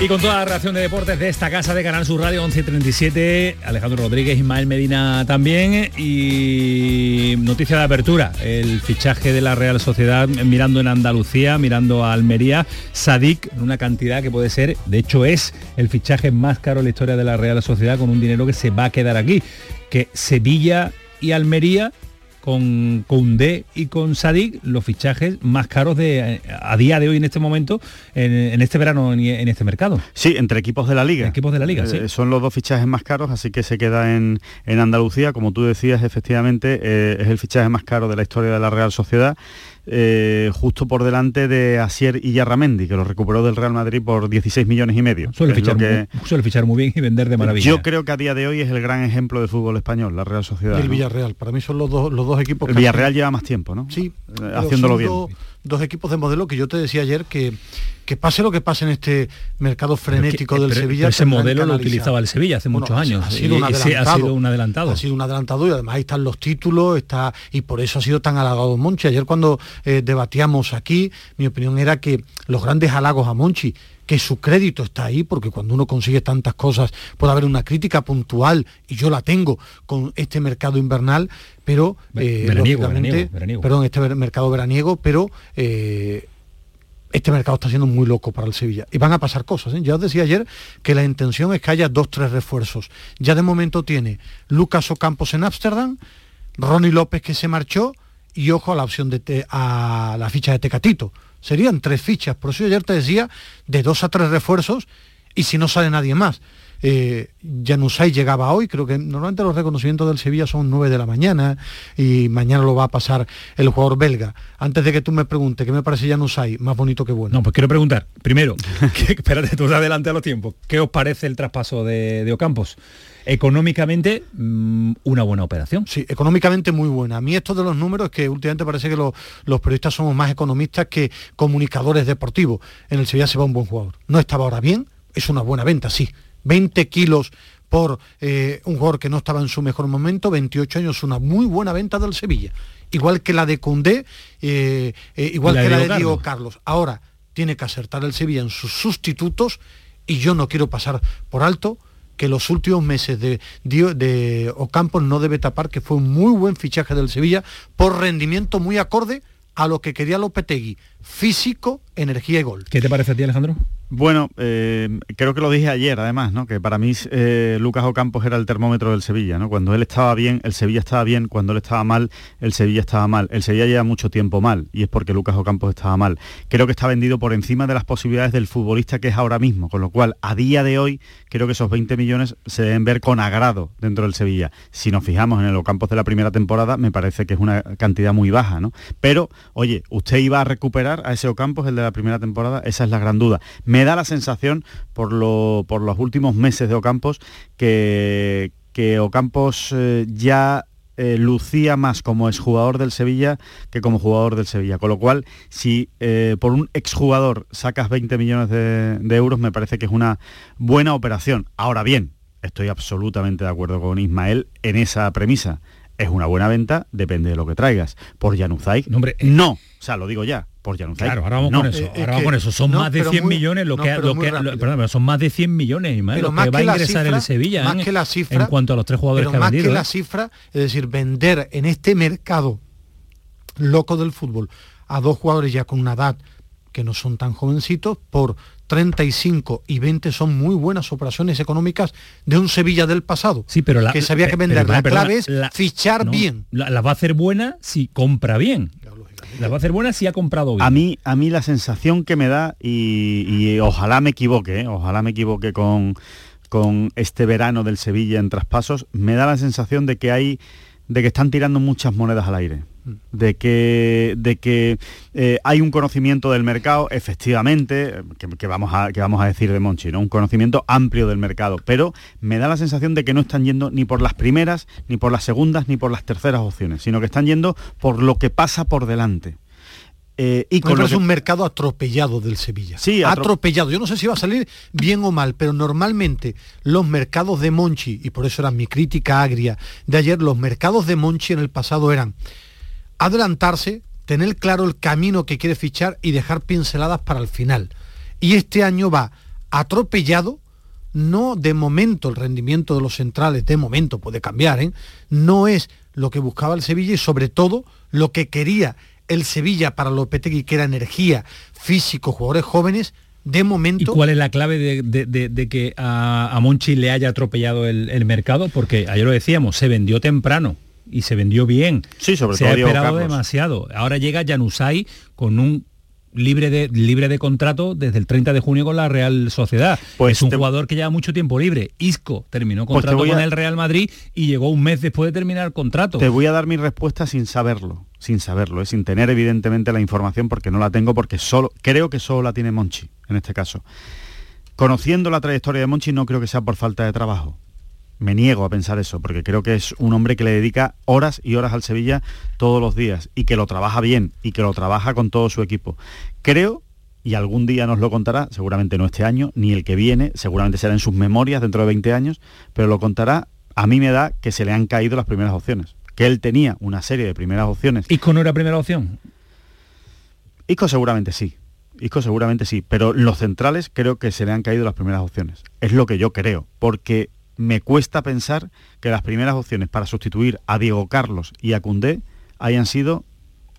Y con toda la reacción de deportes de esta casa de Canal Sur Radio 1137, Alejandro Rodríguez, Ismael Medina también y noticia de apertura, el fichaje de la Real Sociedad mirando en Andalucía, mirando a Almería, Sadik, una cantidad que puede ser, de hecho es el fichaje más caro en la historia de la Real Sociedad con un dinero que se va a quedar aquí, que Sevilla y Almería con Koundé y con Sadik los fichajes más caros de a día de hoy en este momento en, en este verano en, en, este mercado. Sí entre equipos de la liga. Equipos de la liga eh, son los dos fichajes más caros así que se queda en, en Andalucía. Como tú decías efectivamente eh, es el fichaje más caro de la historia de la Real Sociedad eh, justo por delante de Asier y Yarramendi, que lo recuperó del Real Madrid por 16 millones y medio. Suele fichar, que... muy, suele fichar, muy, bien y vender de maravilla. Yo creo que a día de hoy es el gran ejemplo del fútbol español, la Real Sociedad. Y el ¿no? Villarreal, para mí son los dos, los dos equipos. El Villarreal lleva más tiempo, ¿no? Sí, eh, haciéndolo bien. Dos, dos equipos de modelo que yo te decía ayer que que pase lo que pase en este mercado frenético que, del pero, Sevilla. Pero ese modelo lo utilizaba el Sevilla hace bueno, muchos años. Ha sido, un adelantado, ha sido un adelantado. Ha sido un adelantado y además ahí están los títulos, está y por eso ha sido tan halagado Monchi. Ayer cuando eh, debatíamos aquí, mi opinión era que los grandes halagos a Monchi que su crédito está ahí, porque cuando uno consigue tantas cosas puede haber una crítica puntual, y yo la tengo con este mercado invernal, pero eh, veraniego, veraniego, veraniego. perdón, este mercado veraniego, pero eh, este mercado está siendo muy loco para el Sevilla. Y van a pasar cosas. ¿eh? Ya os decía ayer que la intención es que haya dos, tres refuerzos. Ya de momento tiene Lucas Ocampos en Ámsterdam, Ronnie López que se marchó y ojo a la opción de te, a la ficha de Tecatito. Serían tres fichas. Por eso ayer te decía de dos a tres refuerzos y si no sale nadie más. Eh, Januzaj llegaba hoy, creo que normalmente los reconocimientos del Sevilla son 9 de la mañana y mañana lo va a pasar el jugador belga. Antes de que tú me preguntes qué me parece Januzaj, más bonito que bueno. No, pues quiero preguntar, primero, que, espérate, tú adelante a los tiempos, ¿qué os parece el traspaso de, de Ocampos? económicamente mm, una buena operación. Sí, económicamente muy buena. A mí esto de los números que últimamente parece que los, los periodistas somos más economistas que comunicadores deportivos. En el Sevilla se va un buen jugador. No estaba ahora bien, es una buena venta, sí. 20 kilos por eh, un jugador que no estaba en su mejor momento, 28 años, una muy buena venta del Sevilla. Igual que la de Condé, eh, eh, igual que la de Diego Carlos. Ahora tiene que acertar el Sevilla en sus sustitutos y yo no quiero pasar por alto que los últimos meses de, de, Ocampos no debe tapar que fue un muy buen fichaje del Sevilla por rendimiento muy acorde a lo que quería Lopetegui, físico, energía y gol. ¿Qué te parece a ti, Alejandro? Bueno, eh, creo que lo dije ayer, además, ¿no? que para mí eh, Lucas Ocampos era el termómetro del Sevilla. ¿no? Cuando él estaba bien, el Sevilla estaba bien. Cuando él estaba mal, el Sevilla estaba mal. El Sevilla lleva mucho tiempo mal y es porque Lucas Ocampos estaba mal. Creo que está vendido por encima de las posibilidades del futbolista que es ahora mismo. Con lo cual, a día de hoy, creo que esos 20 millones se deben ver con agrado dentro del Sevilla. Si nos fijamos en el Ocampos de la primera temporada, me parece que es una cantidad muy baja. ¿no? Pero, oye, ¿usted iba a recuperar a ese Ocampos, el de la primera temporada? Esa es la gran duda. Me da la sensación por, lo, por los últimos meses de Ocampos que, Ocampos eh, ya eh, lucía más como exjugador del Sevilla que como jugador del Sevilla. Con lo cual, si eh, por un exjugador sacas 20 millones de, euros, me parece que es una buena operación. Ahora bien, estoy absolutamente de acuerdo con Ismael en esa premisa. Es una buena venta, depende de lo que traigas. Por Januzaj, no, no, o sea, lo digo ya, Claro, ahora vamos con eso. Eh, ahora vamos con eso. Son más de 100 millones lo que, lo que perdón, son más de 100 millones más lo que va a ingresar el Sevilla más ¿eh? que la cifra, en cuanto a los tres jugadores que ha más vendido. que la ¿eh? cifra, es decir, vender en este mercado loco del fútbol a dos jugadores ya con una edad que no son tan jovencitos por 35 y 20 son muy buenas operaciones económicas de un Sevilla del pasado. Sí, pero la, que sabía que vender. la clave es fichar bien. La, la, va a hacer buena si compra bien. La va a hacer buena si ha comprado bien. A mí, a mí la sensación que me da, y, ojalá me equivoque, ¿eh? ojalá me equivoque con, con este verano del Sevilla en traspasos, me da la sensación de que hay de que están tirando muchas monedas al aire de que, de que eh, hay un conocimiento del mercado, efectivamente, que, vamos a, que vamos a decir de Monchi, ¿no? un conocimiento amplio del mercado, pero me da la sensación de que no están yendo ni por las primeras, ni por las segundas, ni por las terceras opciones, sino que están yendo por lo que pasa por delante. Eh, y con es un mercado atropellado del Sevilla. Sí, atropellado. Yo no sé si va a salir bien o mal, pero normalmente los mercados de Monchi, y por eso era mi crítica agria de ayer, los mercados de Monchi en el pasado eran adelantarse, tener claro el camino que quiere fichar y dejar pinceladas para el final. Y este año va atropellado, no de momento el rendimiento de los centrales, de momento puede cambiar, ¿eh? no es lo que buscaba el Sevilla y sobre todo lo que quería el Sevilla para Lopetegui, que era energía, físico, jugadores jóvenes, de momento... ¿Y cuál es la clave de, que a, Monchi le haya atropellado el, el mercado? Porque ayer lo decíamos, se vendió temprano y se vendió bien. Sí, sobre se todo. Se ha esperado demasiado. Ahora llega Janusay con un libre de, libre de contrato desde el 30 de junio con la Real Sociedad. Pues es un jugador que lleva mucho tiempo libre. Isco terminó pues contrato con el Real Madrid y llegó un mes después de terminar el contrato. Te voy a dar mi respuesta sin saberlo, sin saberlo, ¿eh? sin tener evidentemente la información porque no la tengo porque solo creo que solo la tiene Monchi en este caso. Conociendo la trayectoria de Monchi no creo que sea por falta de trabajo me niego a pensar eso, porque creo que es un hombre que le dedica horas y horas al Sevilla todos los días y que lo trabaja bien y que lo trabaja con todo su equipo. Creo, y algún día nos lo contará, seguramente no este año, ni el que viene, seguramente será en sus memorias dentro de 20 años, pero lo contará, a mí me da que se le han caído las primeras opciones, que él tenía una serie de primeras opciones. ¿Isco no era primera opción? Isco seguramente sí. Isco seguramente sí, pero los centrales creo que se le han caído las primeras opciones. Es lo que yo creo, porque me cuesta pensar que las primeras opciones para sustituir a Diego Carlos y a Cundé hayan sido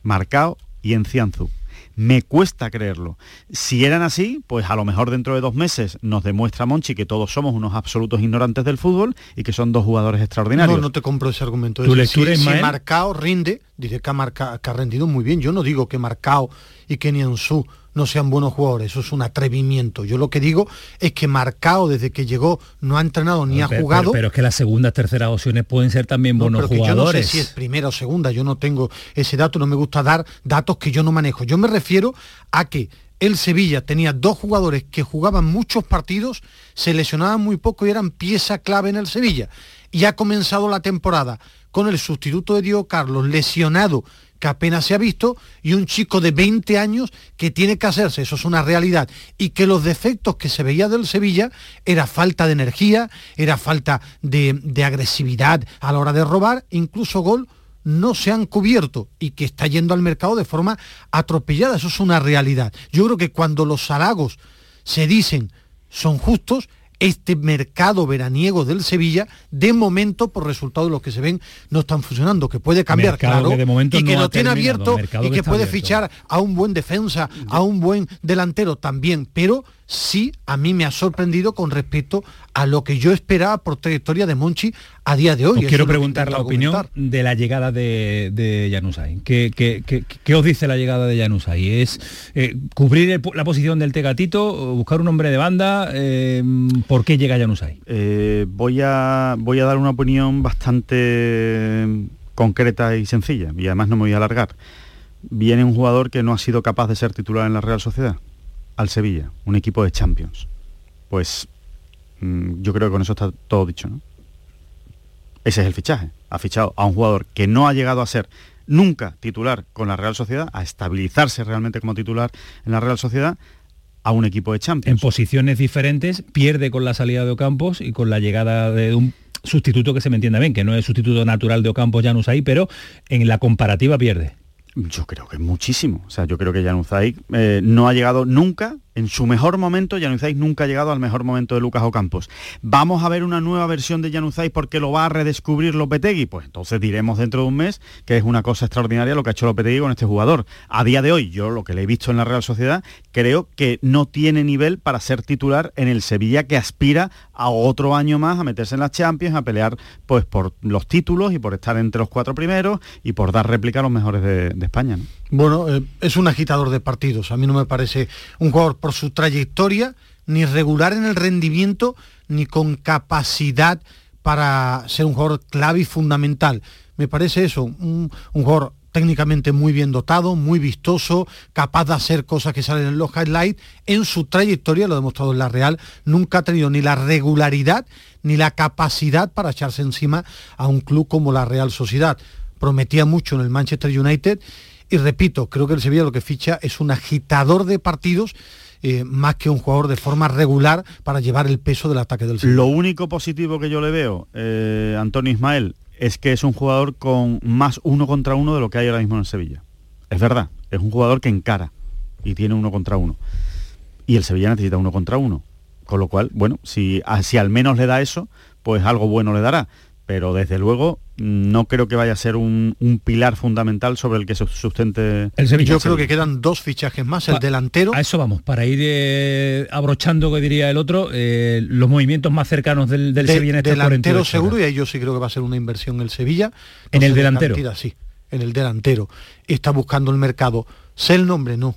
Marcao y Encianzu. Me cuesta creerlo. Si eran así, pues a lo mejor dentro de dos meses nos demuestra Monchi que todos somos unos absolutos ignorantes del fútbol y que son dos jugadores extraordinarios. No, no te compro ese argumento. ¿Tu lectura si, si Marcao rinde, diré que ha, que ha rendido muy bien. Yo no digo que Marcao y que Nianzú no sean buenos jugadores, eso es un atrevimiento. Yo lo que digo es que Marcao desde que llegó no ha entrenado ni ha jugado. Pero, pero es que las segundas, terceras opciones pueden ser también No, buenos pero que yo no sé jugadores. si es primera o segunda, yo no tengo ese dato, no me gusta dar datos que yo no manejo. Yo me refiero a que el Sevilla tenía dos jugadores que jugaban muchos partidos, se lesionaban muy poco y eran pieza clave en el Sevilla. Y ha comenzado la temporada con el sustituto de Diego Carlos lesionado que apenas se ha visto y un chico de 20 años que tiene que hacerse, eso es una realidad, y que los defectos que se veía del Sevilla era falta de energía, era falta de, de agresividad a la hora de robar, incluso gol no se han cubierto y que está yendo al mercado de forma atropellada, eso es una realidad. Yo creo que cuando los halagos se dicen son justos, este mercado veraniego del Sevilla, de momento, por resultado de los que se ven, no están funcionando, que puede cambiar, Mercado claro, que de momento y que no lo tiene abierto y que puede abierto. fichar a un buen defensa, a un buen delantero también, pero sí a mí me ha sorprendido con respecto a lo que yo esperaba por trayectoria de Monchi a día de hoy. Os quiero preguntar la opinión de la llegada de, de Januzaj. ¿Qué, qué, qué- qué os dice la llegada de Januzaj? ¿Es eh, cubrir el la posición del Tegatito, buscar un hombre de banda? Eh, ¿Por qué llega Januzaj? Eh, voy, a, voy a dar una opinión bastante concreta y sencilla, y además no me voy a alargar. Viene un jugador que no ha sido capaz de ser titular en la Real Sociedad, al Sevilla, un equipo de Champions. Pues mm, yo creo que con eso está todo dicho. Ese es el fichaje. Ha fichado a un jugador que no ha llegado a ser nunca titular con la Real Sociedad, a estabilizarse realmente como titular en la Real Sociedad, a un equipo de Champions. En posiciones diferentes, pierde con la salida de Ocampos y con la llegada de un sustituto que se me entienda bien, que no es sustituto natural de Ocampos Januzaj, pero en la comparativa pierde. Yo creo que muchísimo. O sea, yo creo que Januzaj eh, no ha llegado nunca, en su mejor momento, Januzaj nunca ha llegado al mejor momento de Lucas Ocampos. ¿Vamos a ver una nueva versión de Januzaj porque lo va a redescubrir Lopetegui? Pues entonces diremos dentro de un mes que es una cosa extraordinaria lo que ha hecho Lopetegui con este jugador. A día de hoy, yo lo que le he visto en la Real Sociedad, creo que no tiene nivel para ser titular en el Sevilla que aspira a otro año más a meterse en las Champions, a pelear pues por los títulos y por estar entre los cuatro primeros y por dar réplica a los mejores de, España. ¿no? Bueno, eh, es un agitador de partidos. A mí no me parece un jugador su trayectoria, ni regular en el rendimiento, ni con capacidad para ser un jugador clave y fundamental. Me parece eso, un, un jugador técnicamente muy bien dotado, muy vistoso, capaz de hacer cosas que salen en los highlights. En su trayectoria, lo ha demostrado en la Real, nunca ha tenido ni la regularidad ni la capacidad para echarse encima a un club como la Real Sociedad. Prometía mucho en el Manchester United y repito, creo que el Sevilla lo que ficha es un agitador de partidos eh, más que un jugador de forma regular para llevar el peso del ataque del Sevilla. Lo único positivo que yo le veo, eh, Antonio Ismael, es que es un jugador con más uno contra uno de lo que hay ahora mismo en Sevilla. Es verdad, es un jugador que encara y tiene uno contra uno. Y el Sevilla necesita uno contra uno. Con lo cual, bueno, si, si al menos le da eso, pues algo bueno le dará. Pero desde luego no creo que vaya a ser un, un pilar fundamental sobre el que se sustente El Sevilla. Yo creo que quedan dos fichajes más, el delantero. A eso vamos, para ir eh, abrochando, que diría el otro, eh, los movimientos más cercanos del, del de- Sevilla en estas delantero 48 seguro y ahí yo sí creo que va a ser una inversión el Sevilla. ¿En el de delantero? cantidad, sí, en el delantero. Está buscando el mercado. Sé el nombre, no.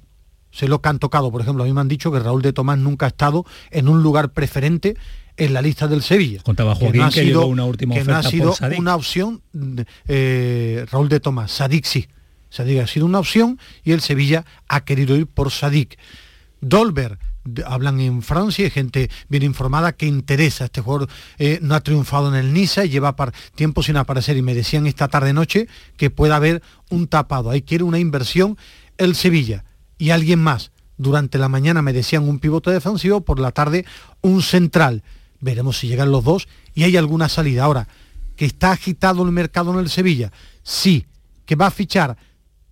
Sé lo que han tocado. Por ejemplo, a mí me han dicho que Raúl de Tomás nunca ha estado en un lugar preferente en la lista del Sevilla. Contaba Que Joaquín no ha que sido- una última que no ha oferta sido por una opción eh, Raúl de Tomás. Sadik sí. Sadik ha sido una opción y el Sevilla ha querido ir por Sadik. Dolber, hablan en Francia, hay gente bien informada que interesa. Este jugador eh, no ha triunfado en el Niza, lleva tiempo sin aparecer y me decían esta tarde noche que puede haber un tapado. Ahí quiere una inversión el Sevilla y alguien más. Durante la mañana me decían un pivote defensivo, por la tarde un central. Veremos si llegan los dos y hay alguna salida. Ahora, que está agitado el mercado en el Sevilla, sí, que va a fichar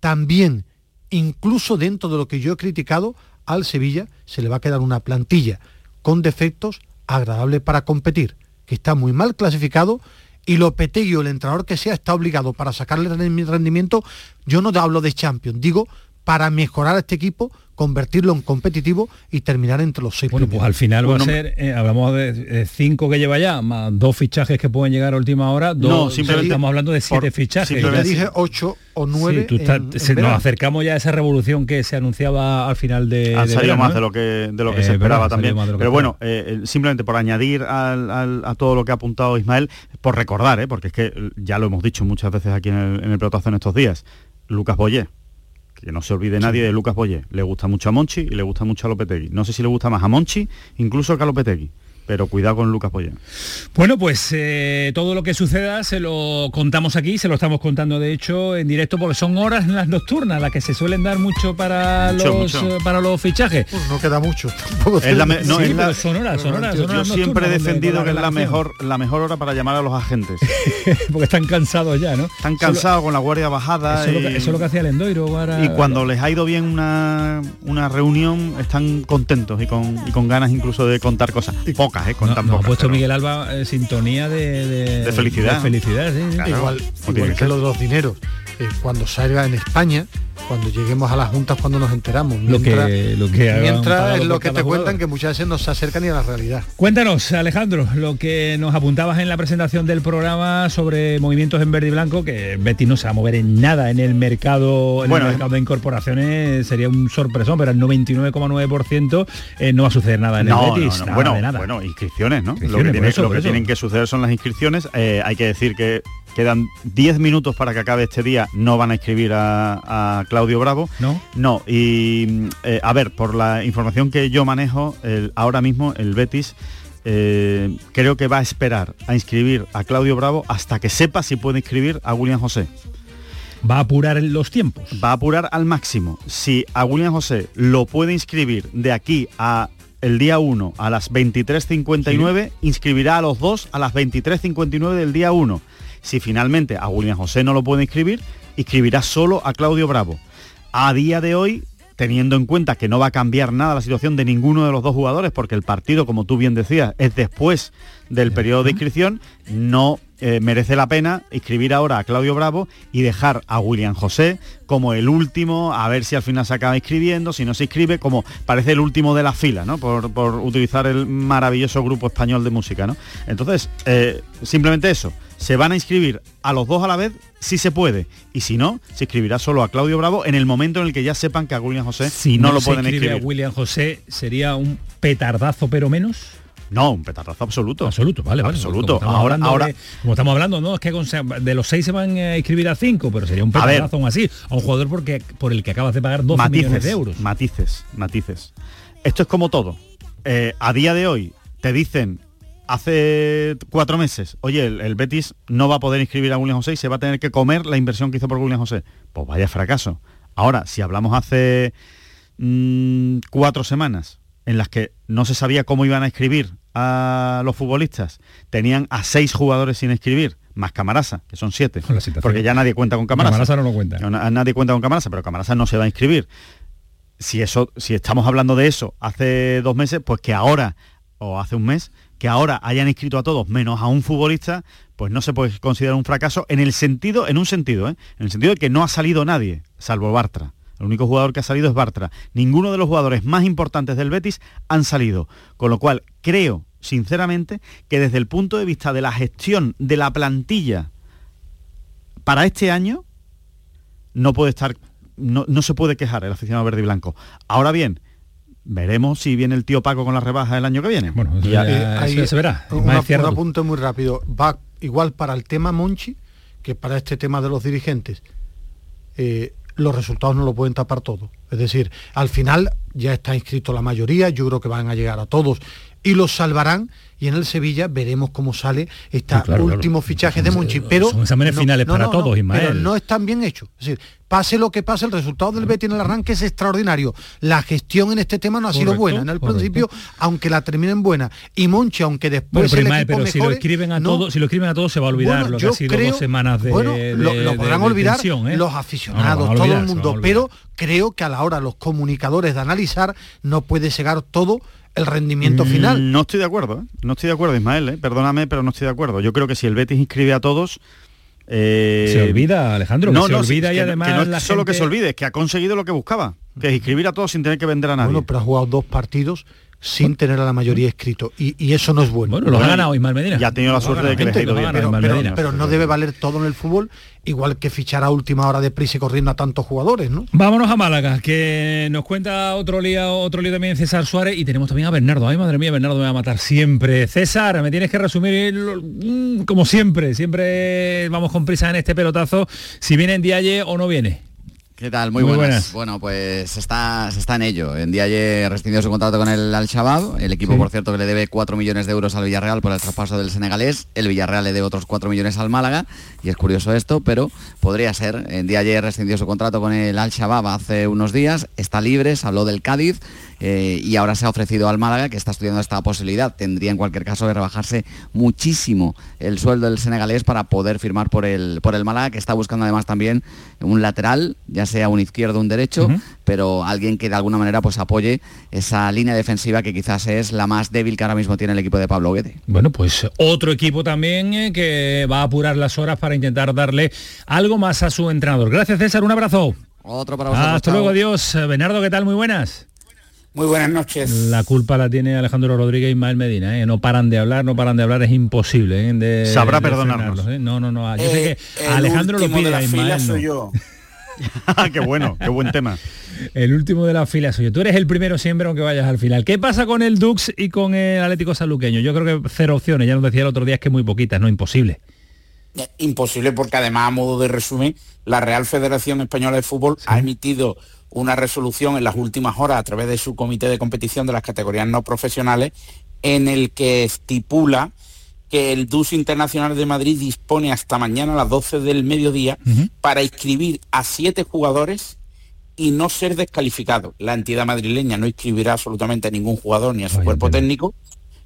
también, incluso dentro de lo que yo he criticado, al Sevilla se le va a quedar una plantilla con defectos agradable para competir, que está muy mal clasificado y Lopetegui o el entrenador que sea está obligado para sacarle rendi- rendimiento, yo no hablo de Champions, digo para mejorar a este equipo, convertirlo en competitivo y terminar entre los seis Bueno, pues al final va a ser, eh, hablamos de cinco que lleva ya, más dos fichajes que pueden llegar a última hora, dos, No, simplemente- estamos hablando de siete por- fichajes. Yo le dije ocho o nueve. Sí, tú estás- en- en se- nos acercamos ya a esa revolución que se anunciaba al final de. han de salido verano, más ¿no? de lo que de lo que Eh, se esperaba ha también pero esperaba. bueno eh, simplemente por añadir al- al- a todo lo que ha apuntado Ismael por recordar ¿eh? porque es que ya lo hemos dicho muchas veces aquí en el, en el pelotazo en estos días Lucas Boyé que no se olvide nadie de Lucas Boyé. Le gusta mucho a Monchi y le gusta mucho a Lopetegui. No sé si le gusta más a Monchi incluso que a Lopetegui pero cuidado con Lucas Boyé Bueno, pues eh, todo lo que suceda se lo contamos aquí, se lo estamos contando de hecho en directo porque son horas en las nocturnas las que se suelen dar mucho para Mucho, los mucho. eh, para los fichajes. Pues no queda mucho. tampoco Es la me- te- no, Sí, es la- pero son horas, son horas, yo, son horas yo siempre he defendido que es la mejor la mejor hora para llamar a los agentes porque están cansados ya, ¿no? están cansados con la guardia bajada Eso es lo que, y- eso es lo que hacía el Endoiro para- Y cuando les ha ido bien una, una reunión, están contentos y con, y con ganas incluso de contar cosas. Pocas, ¿eh? Contan Nos ha pocas. puesto pero- Miguel Alba eh, sintonía de, de, De felicidad. de felicidad, sí, sí. igual, igual que lo de los dineros. Eh, cuando salga en España, cuando lleguemos a las juntas, cuando nos enteramos. Lo que- Mientras, lo que mientras es lo que te cuentan que muchas veces no se acercan ni a la realidad. Cuéntanos, Alejandro, lo que nos apuntabas en la presentación del programa sobre movimientos en verde y blanco, que Betty no se va a mover en nada en el mercado, en Bueno, el mercado de incorporaciones, sería un sorpresón, pero el 99,9% eh, no va a suceder nada en el Betis, no, no. nada Bueno, de nada. bueno, inscripciones, ¿no? Inscripciones, lo que, por tiene- eso, lo por que eso. tienen que suceder son las inscripciones. Eh, hay que decir que quedan 10 minutos para que acabe este día. No van a inscribir a, a Claudio Bravo. ¿No? No, y eh, a ver, por la información que yo manejo, el- ahora mismo el Betis eh, creo que va a esperar a inscribir a Claudio Bravo hasta que sepa si puede inscribir a William José. Va a apurar los tiempos. Va a apurar al máximo. Si a William José lo puede inscribir de aquí a el día 1 a las 23.59, inscribirá a los dos a las 23.59 del día 1. Si finalmente a William José no lo puede inscribir, inscribirá solo a Claudio Bravo. A día de hoy, teniendo en cuenta que no va a cambiar nada la situación de ninguno de los dos jugadores, porque el partido, como tú bien decías, es después del periodo de inscripción, no eh, merece la pena inscribir ahora a Claudio Bravo y dejar a William José como el último, a ver si al final se acaba inscribiendo, si no se inscribe, como parece el último de la fila, ¿no? Por, por utilizar el maravilloso grupo español de música, ¿no? Entonces, eh, simplemente eso, se van a inscribir a los dos a la vez si se puede y si no, se inscribirá solo a Claudio Bravo en el momento en el que ya sepan que a William José Si no, no, lo se pueden inscribir. a William José, sería un petardazo pero menos. No, un petardazo absoluto. Absoluto, vale, vale. Absoluto. Como estamos Ahora, hablando ahora, de- como estamos hablando, no, es que de los seis se van a inscribir a cinco, pero sería un petardazo aún así, a un jugador porque, por el que acabas de pagar 12 matices, millones de euros. Matices, matices. Esto es como todo. Eh, a día de hoy te dicen hace cuatro meses, oye, el, el Betis no va a poder inscribir a William José y se va a tener que comer la inversión que hizo por William José. Pues vaya fracaso. Ahora, si hablamos hace mm, cuatro semanas en las que no se sabía cómo iban a escribir a los futbolistas, tenían a seis jugadores sin escribir, más Camarasa, que son siete, porque ya nadie cuenta con Camarasa. Camarasa no lo cuenta. No, nadie cuenta con Camarasa, pero Camarasa no se va a inscribir. Si eso, si estamos hablando de eso hace dos meses, pues que ahora, o hace un mes, que ahora hayan inscrito a todos menos a un futbolista, pues no se puede considerar un fracaso en el sentido, en un sentido, ¿eh? en el sentido de que no ha salido nadie, salvo Bartra. El único jugador que ha salido es Bartra. Ninguno de los jugadores más importantes del Betis han salido. Con lo cual, creo, sinceramente, que desde el punto de vista de la gestión de la plantilla para este año, no puede estar, no, no se puede quejar el aficionado verde y blanco. Ahora bien, veremos si viene el tío Paco con la rebaja el año que viene. Bueno, Eh, ahí, un ap- un apunte muy rápido. Va igual para el tema Monchi que para este tema de los dirigentes. Eh, los resultados no lo pueden tapar todo. Es decir, al final ya está inscrito la mayoría, yo creo que van a llegar a todos y los salvarán y en el Sevilla veremos cómo sale este Sí, claro, último claro. fichaje de Monchi. Pero son exámenes finales para todos, Ismael. Pero no están bien hechos. Es decir, pase lo que pase, el resultado del Betis en el arranque es extraordinario. La gestión en este tema no ha sido buena. En el correcto. principio, aunque la terminen buena. Y Monchi, aunque Bueno, después pero, el Ismael, pero si lo mejore, escriben a todos, si lo escriben a todos se va a olvidar Bueno, lo que yo ha sido creo- dos semanas de, bueno, de- lo, podrán de olvidar tensión, ¿eh? los aficionados, todo el mundo, pero creo que a la hora los comunicadores de analizar no puede llegar todo el rendimiento Mm, final. No estoy de acuerdo, ¿eh? no estoy de acuerdo, Ismael, ¿eh? perdóname, pero no estoy de acuerdo. Yo creo que si el Betis inscribe a todos, Eh, Se olvida, Alejandro, que se olvida y que- además que no es la solo que se olvide, es que ha conseguido lo que buscaba, que es inscribir a todos sin tener que vender a nadie. Bueno, pero ha jugado dos partidos sin tener a la mayoría escrito y, y eso no es bueno. Bueno, los ha ganado Ismael Medina. Ya ha tenido la suerte de que les ha ido bien. Pero, no debe valer todo en el fútbol, igual que fichar a última hora de prisa y corriendo a tantos jugadores, ¿no? Vámonos a Málaga, que nos cuenta otro lío, otro lío también César Suárez y tenemos también a Bernardo. Ay, madre mía, Bernardo me va a matar siempre. César, me tienes que resumir mm, como siempre. Siempre vamos con prisa en este pelotazo. Si viene en Dialle o no viene. ¿Qué tal? Muy, Muy buenas. buenas. Bueno, pues se está, está en ello. En día ayer rescindió su contrato con el Al-Shabaab, el equipo, Sí. por cierto, que le debe 4 millones de euros al Villarreal por el traspaso del senegalés. El Villarreal le debe otros 4 millones al Málaga, y es curioso esto, pero podría ser. En día ayer rescindió su contrato con el Al-Shabaab hace unos días, está libre, se habló del Cádiz, eh, y ahora se ha ofrecido al Málaga, que está estudiando esta posibilidad. Tendría en cualquier caso que rebajarse muchísimo el sueldo del senegalés para poder firmar por el, por el Málaga, que está buscando además también un lateral, ya sea un izquierdo o un derecho, pero alguien que de alguna manera pues apoye esa línea defensiva que quizás es la más débil que ahora mismo tiene el equipo de Pablo Guede. Bueno, pues otro equipo también eh, que va a apurar las horas para intentar darle algo más a su entrenador. Gracias César, un abrazo. Otro para vosotros. Hasta luego, adiós. Eh, Bernardo, ¿qué tal? Muy buenas. Muy buenas noches. La culpa la tiene Alejandro Rodríguez y Ismael Medina, ¿eh? no paran de hablar, no paran de hablar, es imposible. ¿eh? de- Sabrá de perdonarnos. ¿eh? No, no, no. Yo Eh, sé que Alejandro lo pide la a fila Ismael. no. soy yo. Qué bueno, qué buen tema. El último de la fila soy yo. Tú eres el primero siempre aunque vayas al final. ¿Qué pasa con el Dux y con el Atlético Saluqueño? Yo creo que cero opciones. Ya nos decía el otro día es que muy poquitas, no imposible. Eh, Imposible porque además a modo de resumen, la Real Federación Española de Fútbol ha emitido una resolución en las últimas horas a través de su comité de competición de las categorías no profesionales en el que estipula que el DUS Internacional de Madrid dispone hasta mañana a las 12 del mediodía para inscribir a siete jugadores y no ser descalificado. La entidad madrileña no inscribirá absolutamente a ningún jugador ni a su cuerpo técnico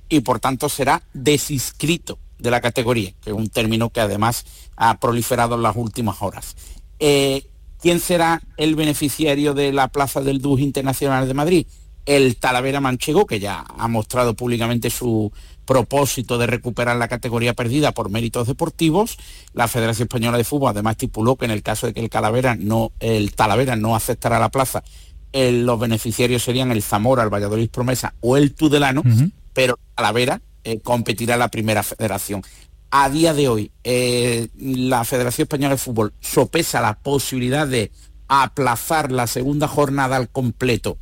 y por tanto será desinscrito de la categoría, que es un término que además ha proliferado en las últimas horas. Eh, ¿Quién será el beneficiario de la plaza del DUS Internacional de Madrid? El Talavera Manchego, que ya ha mostrado públicamente su propósito de recuperar la categoría perdida por méritos deportivos. La Federación Española de Fútbol además estipuló que en el caso de que el Calavera no, el Talavera no aceptara la plaza, eh, los beneficiarios serían el Zamora, el Valladolid Promesa o el Tudelano, pero Talavera eh, competirá en la primera federación. A día de hoy, eh, la Federación Española de Fútbol sopesa la posibilidad de aplazar la segunda jornada al completo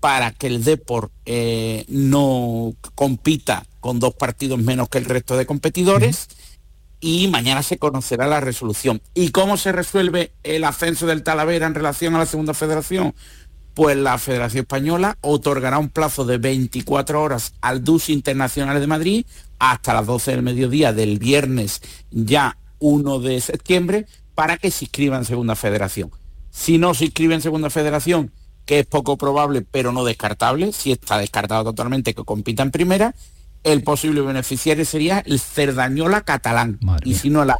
para que el Deport eh, no compita con dos partidos menos que el resto de competidores y mañana se conocerá la resolución. ¿Y cómo se resuelve el ascenso del Talavera en relación a la segunda federación? Pues la Federación Española otorgará un plazo de 24 horas al DUS Internacional de Madrid hasta las 12 del mediodía del viernes ya 1 de septiembre para que se inscriba en segunda federación. Si no se inscribe en segunda federación, que es poco probable pero no descartable, si está descartado totalmente que compita en primera, el posible beneficiario sería el Cerdañola catalán. y si no la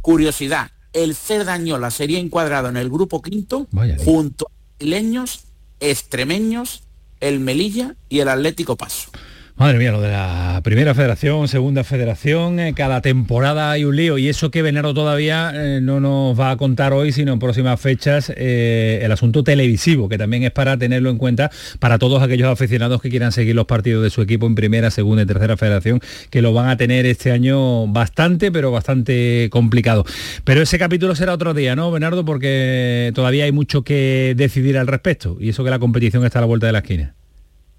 curiosidad, el Cerdañola sería encuadrado en el grupo quinto junto a leños, extremeños, el Melilla y el Atlético Paso. Madre mía, lo de la primera federación, segunda federación, eh, cada temporada hay un lío y eso que Venero todavía eh, no nos va a contar hoy, sino en próximas fechas, eh, el asunto televisivo, que también es para tenerlo en cuenta para todos aquellos aficionados que quieran seguir los partidos de su equipo en primera, segunda y tercera federación, que lo van a tener este año bastante, pero bastante complicado. Pero ese capítulo será otro día, ¿no, Bernardo? Porque todavía hay mucho que decidir al respecto y eso que la competición está a la vuelta de la esquina.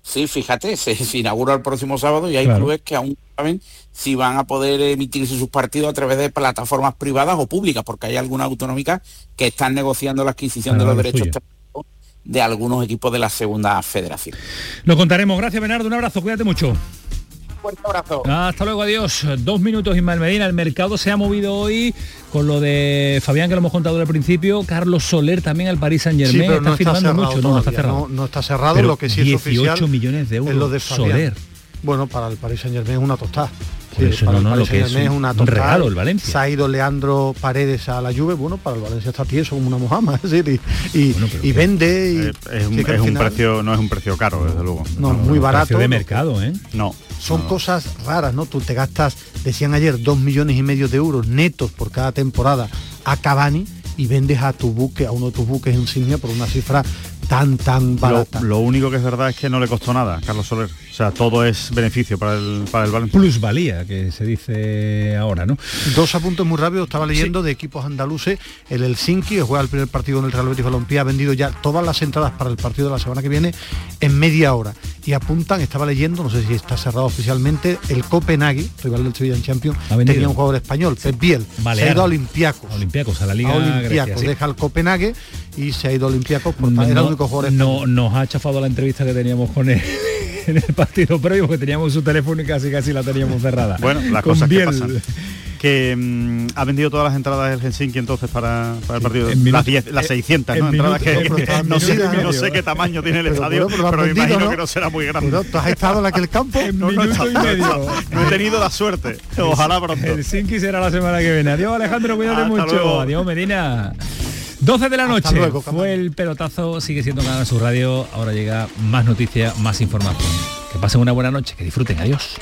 Sí, fíjate, se, se inaugura el próximo sábado y hay Claro. clubes que aún saben si van a poder emitirse sus partidos a través de plataformas privadas o públicas, porque hay algunas autonómicas que están negociando la adquisición de los lo derechos de algunos equipos de la segunda federación. Lo contaremos. Gracias, Bernardo. Un abrazo. Cuídate mucho. Fuerte abrazo. Hasta luego, adiós. Dos minutos, Ismael Medina. El mercado se ha movido hoy con lo de Fabián, que lo hemos contado al principio. Carlos Soler también al Paris Saint Sí, Germain. pero no está firmando cerrado mucho. No, no está cerrado. no- no está cerrado, Pero lo que sí es 18 oficial millones de es euros. lo de Fabián. Soler. Bueno, para el Paris Saint Germain es una tostada. Por eso, para no, el no, Paris lo que es un- una un tostada. regalo el Valencia. Se ha ido Leandro Paredes a la Juve, bueno, para el Valencia está tieso como una mojama, es decir, y, y- y vende y Eh, es un, un precio, no es un precio caro, desde luego. No, muy barato. de mercado, ¿eh? No. Son cosas raras, ¿no? Tú te gastas decían ayer, dos millones y medio de euros netos por cada temporada a Cavani y vendes a tu buque, a uno de tus buques insignia por una cifra tan, tan Lo, barata. lo único que es verdad es que no le costó nada, Carlos Soler. O sea, todo es beneficio para el, para el Valencia. Plusvalía, que se dice ahora, ¿no? Dos apuntes muy rápidos, estaba leyendo de equipos andaluces, el Helsinki, que juega el primer partido en el Real Betis Balompié, ha vendido ya todas las entradas para el partido de la semana que viene en media hora. Y apuntan, estaba leyendo, no sé si está cerrado oficialmente, el Copenhague, rival del Sevilla en Champions, tenía un jugador español, Pep Biel, se ha Balear. ido a Olympiacos. Olympiacos, a la Liga a Olympiacos, Grecia, sí. deja el Copenhague y se ha ido Olympiacos por era el no, único jugador no- nos ha chafado la entrevista que teníamos con él en el partido previo, porque teníamos su teléfono y casi casi la teníamos cerrada. Bueno, las cosas que pasan. Que mm, ha vendido todas las entradas del Helsinki entonces para, para el partido. en las, 10 las en- 600, en ¿no? Entradas minuto- que, pero no, sé, no medio. qué tamaño tiene el Pero, estadio, pero pero, has vendido, imagino ¿no? que no será muy grande. Pero, ¿Tú has estado en aquel campo? No, no, he minuto y estado, no he medio. estado. No he tenido la suerte. Ojalá pronto. Helsinki será la semana que viene. Adiós Alejandro, cuídate Hasta mucho. luego. Adiós Medina. 12 de la Hasta noche. luego. Fue el pelotazo, sigue siendo Canal Sur Radio. Ahora llega más noticias, más información. Que pasen una buena noche, que disfruten. Adiós.